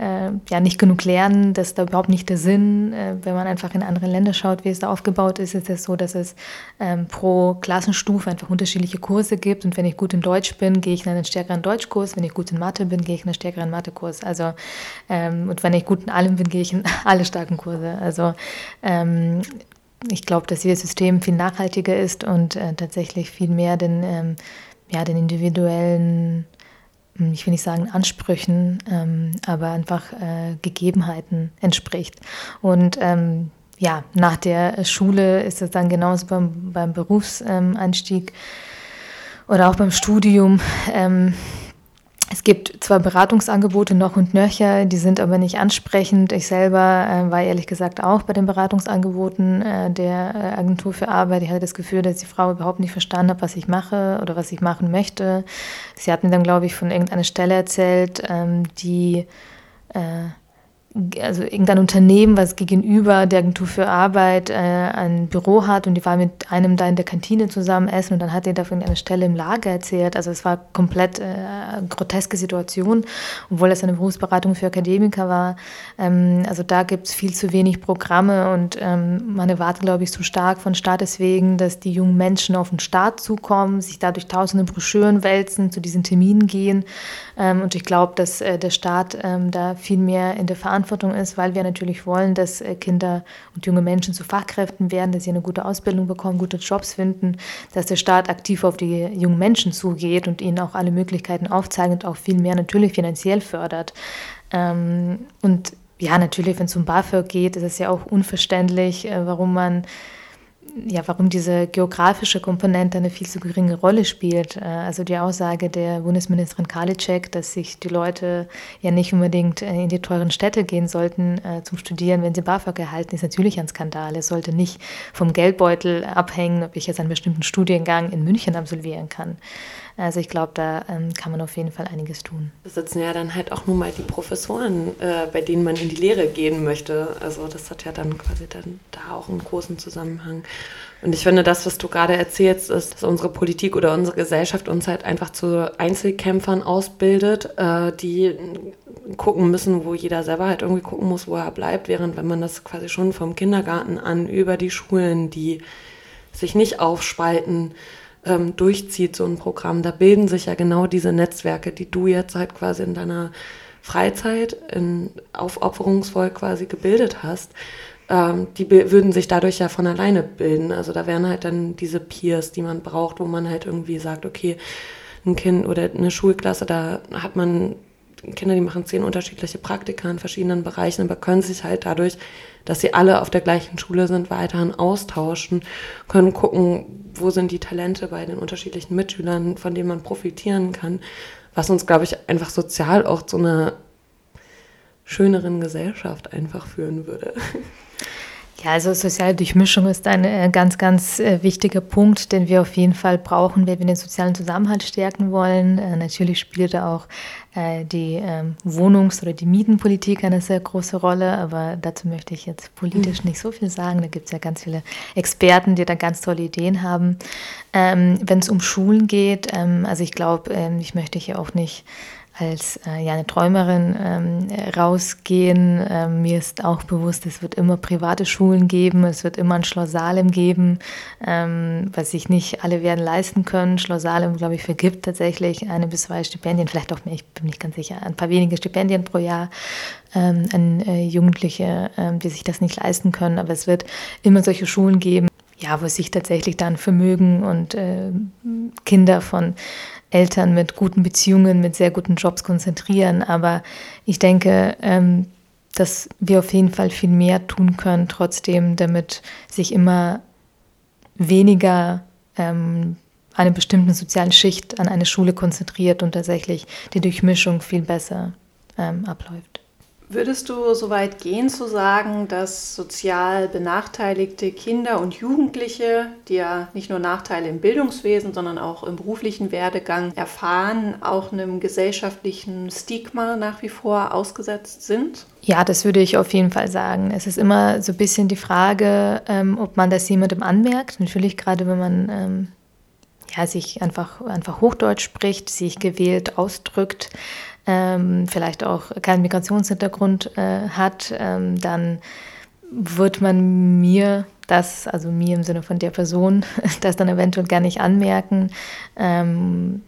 äh, ja nicht genug lernen, das ist da überhaupt nicht der Sinn. Äh, wenn man einfach in andere Länder schaut, wie es da aufgebaut ist, ist es so, dass es ähm, pro Klassenstufe einfach unterschiedliche Kurse gibt. Und wenn ich gut in Deutsch bin, gehe ich in einen stärkeren Deutschkurs. Wenn ich gut in Mathe bin, gehe ich in einen stärkeren Mathekurs. Also ähm, und wenn ich gut in allem bin, gehe ich in alle starken Kurse. Also ähm, ich glaube, dass dieses System viel nachhaltiger ist und äh, tatsächlich viel mehr den, ähm, ja, den individuellen ich will nicht sagen Ansprüchen, ähm, aber einfach äh, Gegebenheiten entspricht. Und ähm, ja, nach der Schule ist es dann genauso beim, beim Berufseinstieg oder auch beim Studium. Ähm, es gibt zwar Beratungsangebote noch und nöcher, die sind aber nicht ansprechend. Ich selber äh, war ehrlich gesagt auch bei den Beratungsangeboten äh, der äh, Agentur für Arbeit. Ich hatte das Gefühl, dass die Frau überhaupt nicht verstanden hat, was ich mache oder was ich machen möchte. Sie hat mir dann, glaube ich, von irgendeiner Stelle erzählt, ähm, die äh, also irgendein Unternehmen, was gegenüber der Agentur für Arbeit äh, ein Büro hat und die war mit einem da in der Kantine zusammen essen und dann hat er davon eine Stelle im Lager erzählt. Also es war komplett äh, groteske Situation, obwohl es eine Berufsberatung für Akademiker war. Ähm, also da gibt es viel zu wenig Programme und ähm, man erwartet, glaube ich, zu stark von Staat deswegen, dass die jungen Menschen auf den Staat zukommen, sich dadurch tausende Broschüren wälzen, zu diesen Terminen gehen. Ähm, und ich glaube, dass äh, der Staat ähm, da viel mehr in der Verantwortung Verantwortung ist, weil wir natürlich wollen, dass äh, Kinder und junge Menschen zu Fachkräften werden, dass sie eine gute Ausbildung bekommen, gute Jobs finden, dass der Staat aktiv auf die jungen Menschen zugeht und ihnen auch alle Möglichkeiten aufzeigt und auch viel mehr natürlich finanziell fördert. Ähm, und ja, natürlich, wenn es um BAföG geht, ist es ja auch unverständlich, äh, warum man ja, warum diese geografische Komponente eine viel zu geringe Rolle spielt. Äh, also die Aussage der Bundesministerin Karliczek, dass sich die Leute ja nicht unbedingt äh, in die teuren Städte gehen sollten äh, zum Studieren, wenn sie BAföG erhalten, ist natürlich ein Skandal. Es sollte nicht vom Geldbeutel abhängen, ob ich jetzt einen bestimmten Studiengang in München absolvieren kann. Also ich glaube, da ähm, kann man auf jeden Fall einiges tun. Da sitzen ja dann halt auch nun mal die Professoren, äh, bei denen man in die Lehre gehen möchte. Also das hat ja dann quasi dann da auch einen großen Zusammenhang. Und ich finde, das, was du gerade erzählst, ist, dass unsere Politik oder unsere Gesellschaft uns halt einfach zu Einzelkämpfern ausbildet, äh, die gucken müssen, wo jeder selber halt irgendwie gucken muss, wo er bleibt, während wenn man das quasi schon vom Kindergarten an über die Schulen, die sich nicht aufspalten, ähm, durchzieht, so ein Programm, da bilden sich ja genau diese Netzwerke, die du jetzt halt quasi in deiner Freizeit in, aufopferungsvoll quasi gebildet hast, ähm, die würden sich dadurch ja von alleine bilden. Also da wären halt dann diese Peers, die man braucht, wo man halt irgendwie sagt, okay, ein Kind oder eine Schulklasse, da hat man Kinder, die machen zehn unterschiedliche Praktika in verschiedenen Bereichen, aber können sich halt dadurch, dass sie alle auf der gleichen Schule sind, weiterhin austauschen, können gucken, wo sind die Talente bei den unterschiedlichen Mitschülern, von denen man profitieren kann, was uns, glaube ich, einfach sozial auch zu einer schöneren Gesellschaft einfach führen würde. Ja, also soziale Durchmischung ist ein äh, ganz, ganz äh, wichtiger Punkt, den wir auf jeden Fall brauchen, wenn wir den sozialen Zusammenhalt stärken wollen. Äh, natürlich spielt da auch die ähm, Wohnungs- oder die Mietenpolitik eine sehr große Rolle, aber dazu möchte ich jetzt politisch nicht so viel sagen. Da gibt es ja ganz viele Experten, die da ganz tolle Ideen haben. Ähm, wenn es um Schulen geht, ähm, also ich glaube, ich möchte hier auch nicht als äh, ja, eine Träumerin ähm, rausgehen. Ähm, mir ist auch bewusst, es wird immer private Schulen geben, es wird immer ein Schloss Salem geben, ähm, was sich nicht alle werden leisten können. Schloss Salem, glaube ich, vergibt tatsächlich eine bis zwei Stipendien, vielleicht auch mehr, ich bin nicht ganz sicher, ein paar wenige Stipendien pro Jahr ähm, an äh, Jugendliche, äh, die sich das nicht leisten können. Aber es wird immer solche Schulen geben, ja, wo sich tatsächlich dann Vermögen und äh, Kinder von Eltern mit guten Beziehungen, mit sehr guten Jobs konzentrieren. Aber ich denke, ähm, dass wir auf jeden Fall viel mehr tun können, trotzdem, damit sich immer weniger ähm, eine bestimmte soziale Schicht an eine Schule konzentriert und tatsächlich die Durchmischung viel besser ähm, abläuft. Würdest du so weit gehen zu sagen, dass sozial benachteiligte Kinder und Jugendliche, die ja nicht nur Nachteile im Bildungswesen, sondern auch im beruflichen Werdegang erfahren, auch einem gesellschaftlichen Stigma nach wie vor ausgesetzt sind? Ja, das würde ich auf jeden Fall sagen. Es ist immer so ein bisschen die Frage, ähm, ob man das jemandem anmerkt. Natürlich gerade, wenn man ähm, ja, sich einfach, einfach Hochdeutsch spricht, sich gewählt ausdrückt ähm, vielleicht auch keinen Migrationshintergrund äh, hat, ähm, dann wird man mir das, also mir im Sinne von der Person, das dann eventuell gar nicht anmerken. Ähm,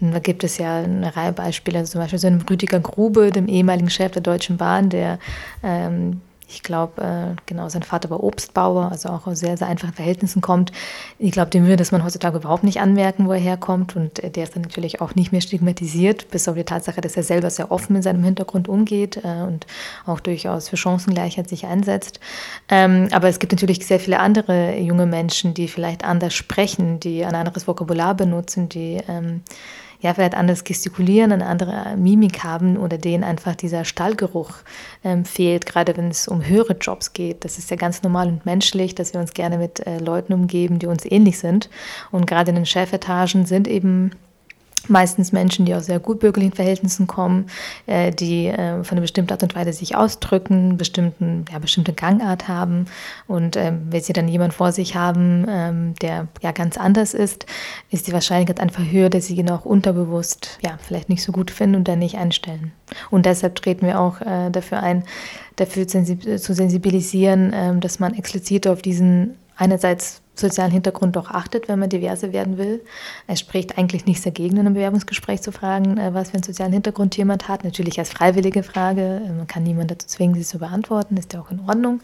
da gibt es ja eine Reihe Beispiele, also zum Beispiel so einem Rüdiger Grube, dem ehemaligen Chef der Deutschen Bahn, der ähm, ich glaube, äh, genau, sein Vater war Obstbauer, also auch aus sehr, sehr einfachen Verhältnissen kommt. Ich glaube, dem würde das man heutzutage überhaupt nicht anmerken, wo er herkommt. Und äh, der ist dann natürlich auch nicht mehr stigmatisiert, bis auf die Tatsache, dass er selber sehr offen mit seinem Hintergrund umgeht äh, und auch durchaus für Chancengleichheit sich einsetzt. Ähm, aber es gibt natürlich sehr viele andere junge Menschen, die vielleicht anders sprechen, die ein anderes Vokabular benutzen, die ähm, ja, vielleicht anders gestikulieren, eine andere Mimik haben oder denen einfach dieser Stallgeruch ähm, fehlt, gerade wenn es um höhere Jobs geht. Das ist ja ganz normal und menschlich, dass wir uns gerne mit äh, Leuten umgeben, die uns ähnlich sind. Und gerade in den Chefetagen sind eben meistens Menschen, die aus sehr gutbürgerlichen Verhältnissen kommen, äh, die äh, von einer bestimmten Art und Weise sich ausdrücken, bestimmten, ja, bestimmte Gangart haben. Und ähm, wenn sie dann jemanden vor sich haben, ähm, der ja ganz anders ist, ist die Wahrscheinlichkeit einfach höher, dass sie ihn auch unterbewusst ja, vielleicht nicht so gut finden und dann nicht einstellen. Und deshalb treten wir auch äh, dafür ein, dafür zu sensibilisieren, ähm, dass man explizit auf diesen einerseits sozialen Hintergrund doch achtet, wenn man diverse werden will. Es spricht eigentlich nichts dagegen, in einem Bewerbungsgespräch zu fragen, äh, was für einen sozialen Hintergrund jemand hat. Natürlich als freiwillige Frage. Man kann niemand dazu zwingen, sie zu beantworten, ist ja auch in Ordnung.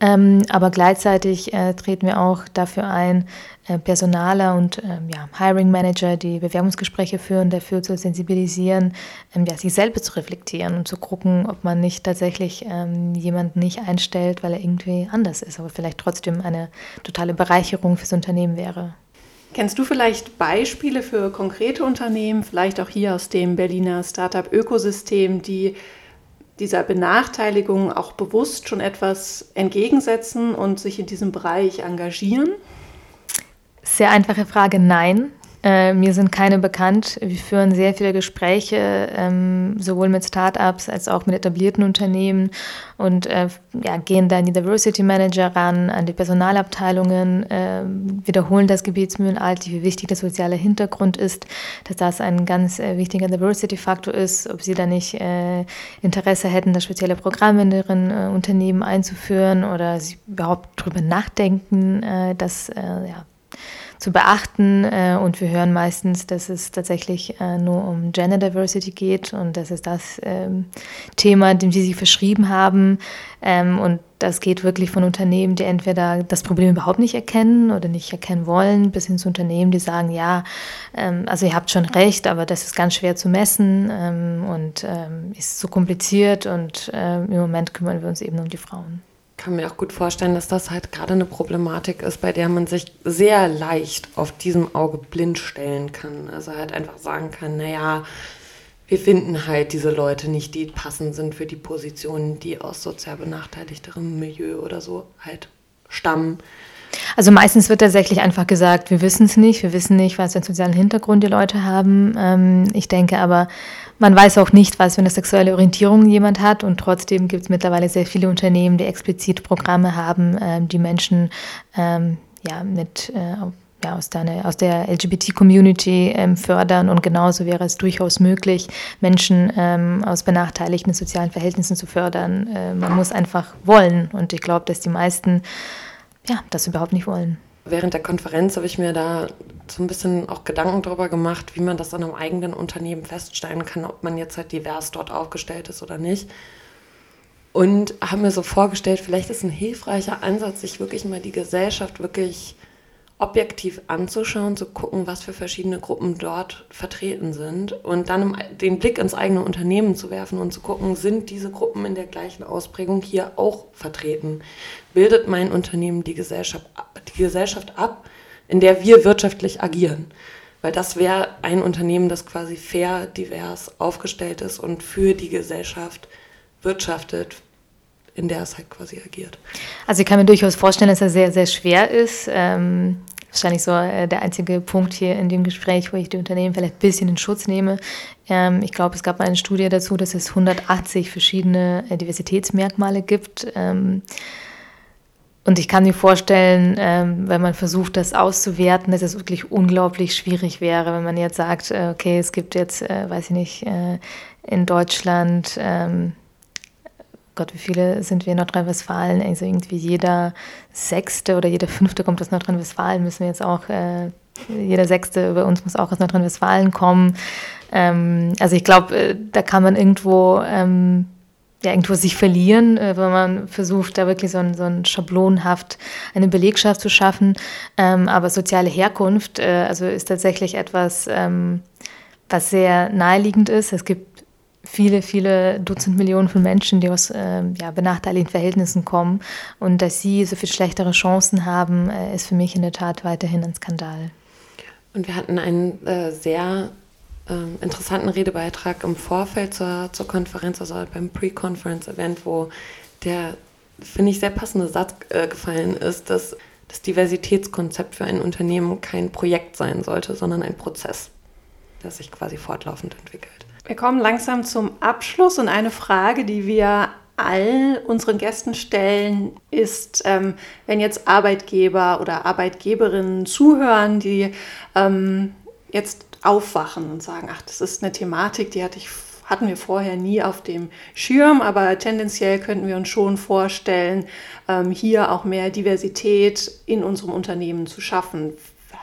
Ähm, aber gleichzeitig äh, treten wir auch dafür ein, äh, Personaler und ähm, ja, Hiring Manager, die Bewerbungsgespräche führen, dafür zu sensibilisieren, ähm, ja, sich selber zu reflektieren und zu gucken, ob man nicht tatsächlich ähm, jemanden nicht einstellt, weil er irgendwie anders ist, aber vielleicht trotzdem eine totale Bereicherung fürs Unternehmen wäre. Kennst du vielleicht Beispiele für konkrete Unternehmen, vielleicht auch hier aus dem Berliner Startup-Ökosystem, die dieser Benachteiligung auch bewusst schon etwas entgegensetzen und sich in diesem Bereich engagieren? Sehr einfache Frage, nein. Äh, mir sind keine bekannt. Wir führen sehr viele Gespräche, ähm, sowohl mit Startups als auch mit etablierten Unternehmen und äh, ja, gehen da an die Diversity Manager ran, an die Personalabteilungen, äh, wiederholen das Gebetsmühlenalt, wie wichtig der soziale Hintergrund ist, dass das ein ganz äh, wichtiger Diversity-Faktor ist, ob sie da nicht äh, Interesse hätten, das spezielle Programm in deren äh, Unternehmen einzuführen oder sie überhaupt darüber nachdenken, dass ja, zu beachten. Äh, und wir hören meistens, dass es tatsächlich äh, nur um Gender Diversity geht und das ist das ähm, Thema, dem sie sich verschrieben haben. Ähm, und das geht wirklich von Unternehmen, die entweder das Problem überhaupt nicht erkennen oder nicht erkennen wollen, bis hin zu Unternehmen, die sagen, ja, ähm, also ihr habt schon recht, aber das ist ganz schwer zu messen und ist zu kompliziert und im Moment kümmern wir uns eben um die Frauen kann mir auch gut vorstellen, dass das halt gerade eine Problematik ist, bei der man sich sehr leicht auf diesem Auge blind stellen kann. Also halt einfach sagen kann, naja, wir finden halt diese Leute nicht, die passend sind für die Positionen, die aus sozial benachteiligterem Milieu oder so halt stammen. Also meistens wird tatsächlich einfach gesagt, wir wissen es nicht, wir wissen nicht, was für einen sozialen Hintergrund die Leute haben. Ähm, ich denke aber, man weiß auch nicht, was für eine sexuelle Orientierung jemand hat und trotzdem gibt es mittlerweile sehr viele Unternehmen, die explizit Programme haben, ähm, die Menschen ähm, ja, mit äh, ja, aus, der, aus der LGBT-Community ähm, fördern und genauso wäre es durchaus möglich, Menschen ähm, aus benachteiligten sozialen Verhältnissen zu fördern. Äh, man muss einfach wollen und ich glaube, dass die meisten ja, das überhaupt nicht wollen. Während der Konferenz habe ich mir da so ein bisschen auch Gedanken darüber gemacht, wie man das an einem eigenen Unternehmen feststellen kann, ob man jetzt halt divers dort aufgestellt ist oder nicht. Und habe mir so vorgestellt, vielleicht ist ein hilfreicher Ansatz, sich wirklich mal die Gesellschaft wirklich objektiv anzuschauen, zu gucken, was für verschiedene Gruppen dort vertreten sind und dann den Blick ins eigene Unternehmen zu werfen und zu gucken, sind diese Gruppen in der gleichen Ausprägung hier auch vertreten? Bildet mein Unternehmen die Gesellschaft, die Gesellschaft ab, in der wir wirtschaftlich agieren? Weil das wäre ein Unternehmen, das quasi fair, divers aufgestellt ist und für die Gesellschaft wirtschaftet, in der es halt quasi agiert. Also ich kann mir durchaus vorstellen, dass er sehr, sehr schwer ist. Ähm, wahrscheinlich so äh, der einzige Punkt hier in dem Gespräch, wo ich die Unternehmen vielleicht ein bisschen in Schutz nehme. Ähm, ich glaube, es gab mal eine Studie dazu, dass es 180 verschiedene äh, Diversitätsmerkmale gibt. Ähm, und ich kann mir vorstellen, ähm, wenn man versucht, das auszuwerten, dass es wirklich unglaublich schwierig wäre, wenn man jetzt sagt, äh, okay, es gibt jetzt, weiß ich nicht, in Deutschland Gott, wie viele sind wir in Nordrhein-Westfalen? Also irgendwie jeder Sechste oder jeder Fünfte kommt aus Nordrhein-Westfalen, müssen wir jetzt auch, äh, jeder Sechste bei uns muss auch aus Nordrhein-Westfalen kommen. Ähm, also ich glaube, äh, da kann man irgendwo, ähm, ja, irgendwo sich verlieren, äh, wenn man versucht, da wirklich so ein, so ein schablonhaft eine Belegschaft zu schaffen. Ähm, aber soziale Herkunft, äh, also ist tatsächlich etwas, ähm, was sehr naheliegend ist. Es gibt viele, viele Dutzend Millionen von Menschen, die aus äh, ja, benachteiligten Verhältnissen kommen. Und dass sie so viel schlechtere Chancen haben, äh, ist für mich in der Tat weiterhin ein Skandal. Und wir hatten einen äh, sehr ähm, interessanten Redebeitrag im Vorfeld zur, zur Konferenz, also beim Pre-Conference-Event, wo der, finde ich, sehr passende Satz äh, gefallen ist, dass das Diversitätskonzept für ein Unternehmen kein Projekt sein sollte, sondern ein Prozess, der sich quasi fortlaufend entwickelt. Wir kommen langsam zum Abschluss und eine Frage, die wir all unseren Gästen stellen, ist, ähm, wenn jetzt Arbeitgeber oder Arbeitgeberinnen zuhören, die ähm, jetzt aufwachen und sagen, ach, das ist eine Thematik, die hatte ich, hatten wir vorher nie auf dem Schirm, aber tendenziell könnten wir uns schon vorstellen, ähm, hier auch mehr Diversität in unserem Unternehmen zu schaffen.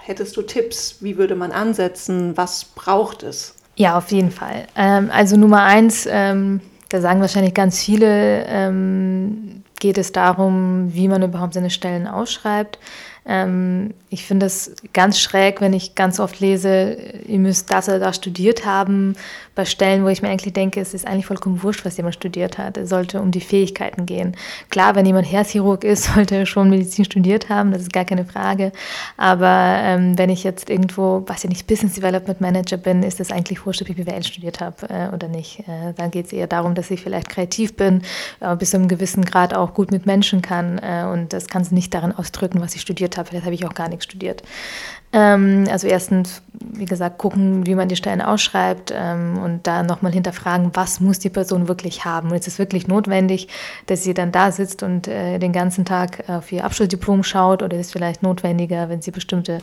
Hättest du Tipps? Wie würde man ansetzen? Was braucht es? Ja, auf jeden Fall. Ähm, also Nummer eins, ähm, da sagen wahrscheinlich ganz viele, ähm, geht es darum, wie man überhaupt seine Stellen ausschreibt. Ähm, ich finde es ganz schräg, wenn ich ganz oft lese, ihr müsst das oder das studiert haben, bei Stellen, wo ich mir eigentlich denke, es ist eigentlich vollkommen wurscht, was jemand studiert hat. Es sollte um die Fähigkeiten gehen. Klar, wenn jemand Herzchirurg ist, sollte er schon Medizin studiert haben, das ist gar keine Frage. Aber ähm, wenn ich jetzt irgendwo, was ja nicht Business Development Manager bin, ist es eigentlich wurscht, ob ich BWL studiert habe äh, oder nicht. Äh, dann geht es eher darum, dass ich vielleicht kreativ bin, äh, bis zu einem gewissen Grad auch gut mit Menschen kann. Äh, und das kann sich nicht darin ausdrücken, was ich studiert habe. Vielleicht habe ich auch gar nichts studiert. Ähm, also erstens, wie gesagt, gucken, wie man die Stellen ausschreibt ähm, und da nochmal hinterfragen, was muss die Person wirklich haben. Und ist es wirklich notwendig, dass sie dann da sitzt und äh, den ganzen Tag auf ihr Abschlussdiplom schaut oder ist es vielleicht notwendiger, wenn sie bestimmte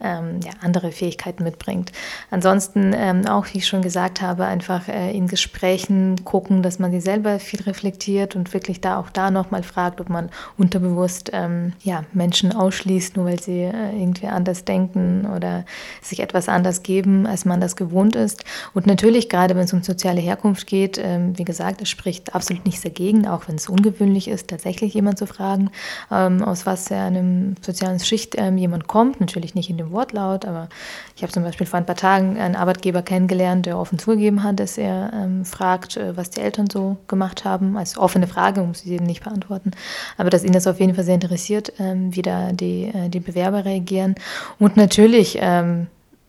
ähm, ja, andere Fähigkeiten mitbringt. Ansonsten ähm, auch, wie ich schon gesagt habe, einfach äh, in Gesprächen gucken, dass man sie selber viel reflektiert und wirklich da auch da nochmal fragt, ob man unterbewusst ähm, ja, Menschen ausschließt, nur weil sie äh, irgendwie anders denken denken oder sich etwas anders geben, als man das gewohnt ist. Und natürlich, gerade wenn es um soziale Herkunft geht, ähm, wie gesagt, es spricht absolut nichts dagegen, auch wenn es ungewöhnlich ist, tatsächlich jemand zu fragen, ähm, aus was für einem sozialen Schicht ähm, jemand kommt. Natürlich nicht in dem Wortlaut, aber ich habe zum Beispiel vor ein paar Tagen einen Arbeitgeber kennengelernt, der offen zugegeben hat, dass er fragt, äh, was die Eltern so gemacht haben. Als offene Frage, muss ich eben nicht beantworten. Aber dass ihn das auf jeden Fall sehr interessiert, wie da die, äh, die Bewerber reagieren. Und natürlich ähm,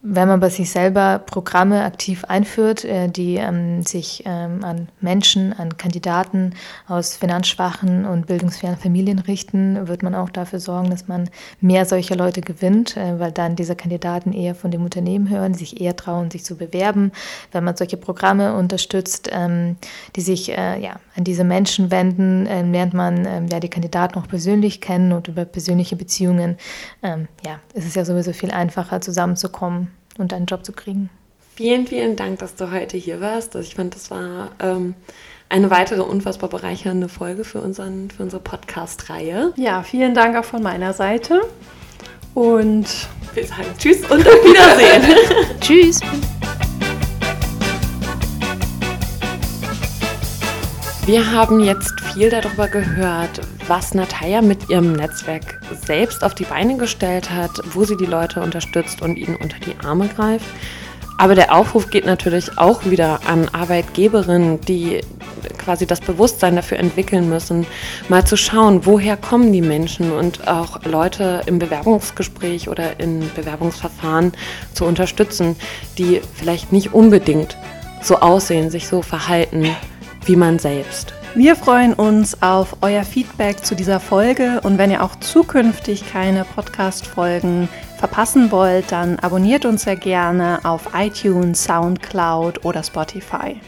wenn man bei sich selber Programme aktiv einführt, äh, die ähm, sich ähm, an Menschen, an Kandidaten aus finanzschwachen und bildungsfernen Familien richten, wird man auch dafür sorgen, dass man mehr solcher Leute gewinnt, äh, weil dann diese Kandidaten eher von dem Unternehmen hören, sich eher trauen, sich zu bewerben. Wenn man solche Programme unterstützt, ähm, die sich äh, ja, an diese Menschen wenden, lernt man ja, die Kandidaten auch persönlich kennen und über persönliche Beziehungen ja, ist es ja sowieso viel einfacher zusammenzukommen und einen Job zu kriegen. Vielen, vielen Dank, dass du heute hier warst. Also ich fand, das war ähm, eine weitere unfassbar bereichernde Folge für, unseren, für unsere Podcast-Reihe. Ja, vielen Dank auch von meiner Seite. Und wir sagen Tschüss und auf Wiedersehen. tschüss. Wir haben jetzt viel darüber gehört, was Natalia mit ihrem Netzwerk selbst auf die Beine gestellt hat, wo sie die Leute unterstützt und ihnen unter die Arme greift. Aber der Aufruf geht natürlich auch wieder an Arbeitgeberinnen, die quasi das Bewusstsein dafür entwickeln müssen, mal zu schauen, woher kommen die Menschen und auch Leute im Bewerbungsgespräch oder in Bewerbungsverfahren zu unterstützen, die vielleicht nicht unbedingt so aussehen, sich so verhalten wie man selbst. Wir freuen uns auf euer Feedback zu dieser Folge und wenn ihr auch zukünftig keine Podcast-Folgen verpassen wollt, dann abonniert uns sehr gerne auf iTunes, SoundCloud oder Spotify.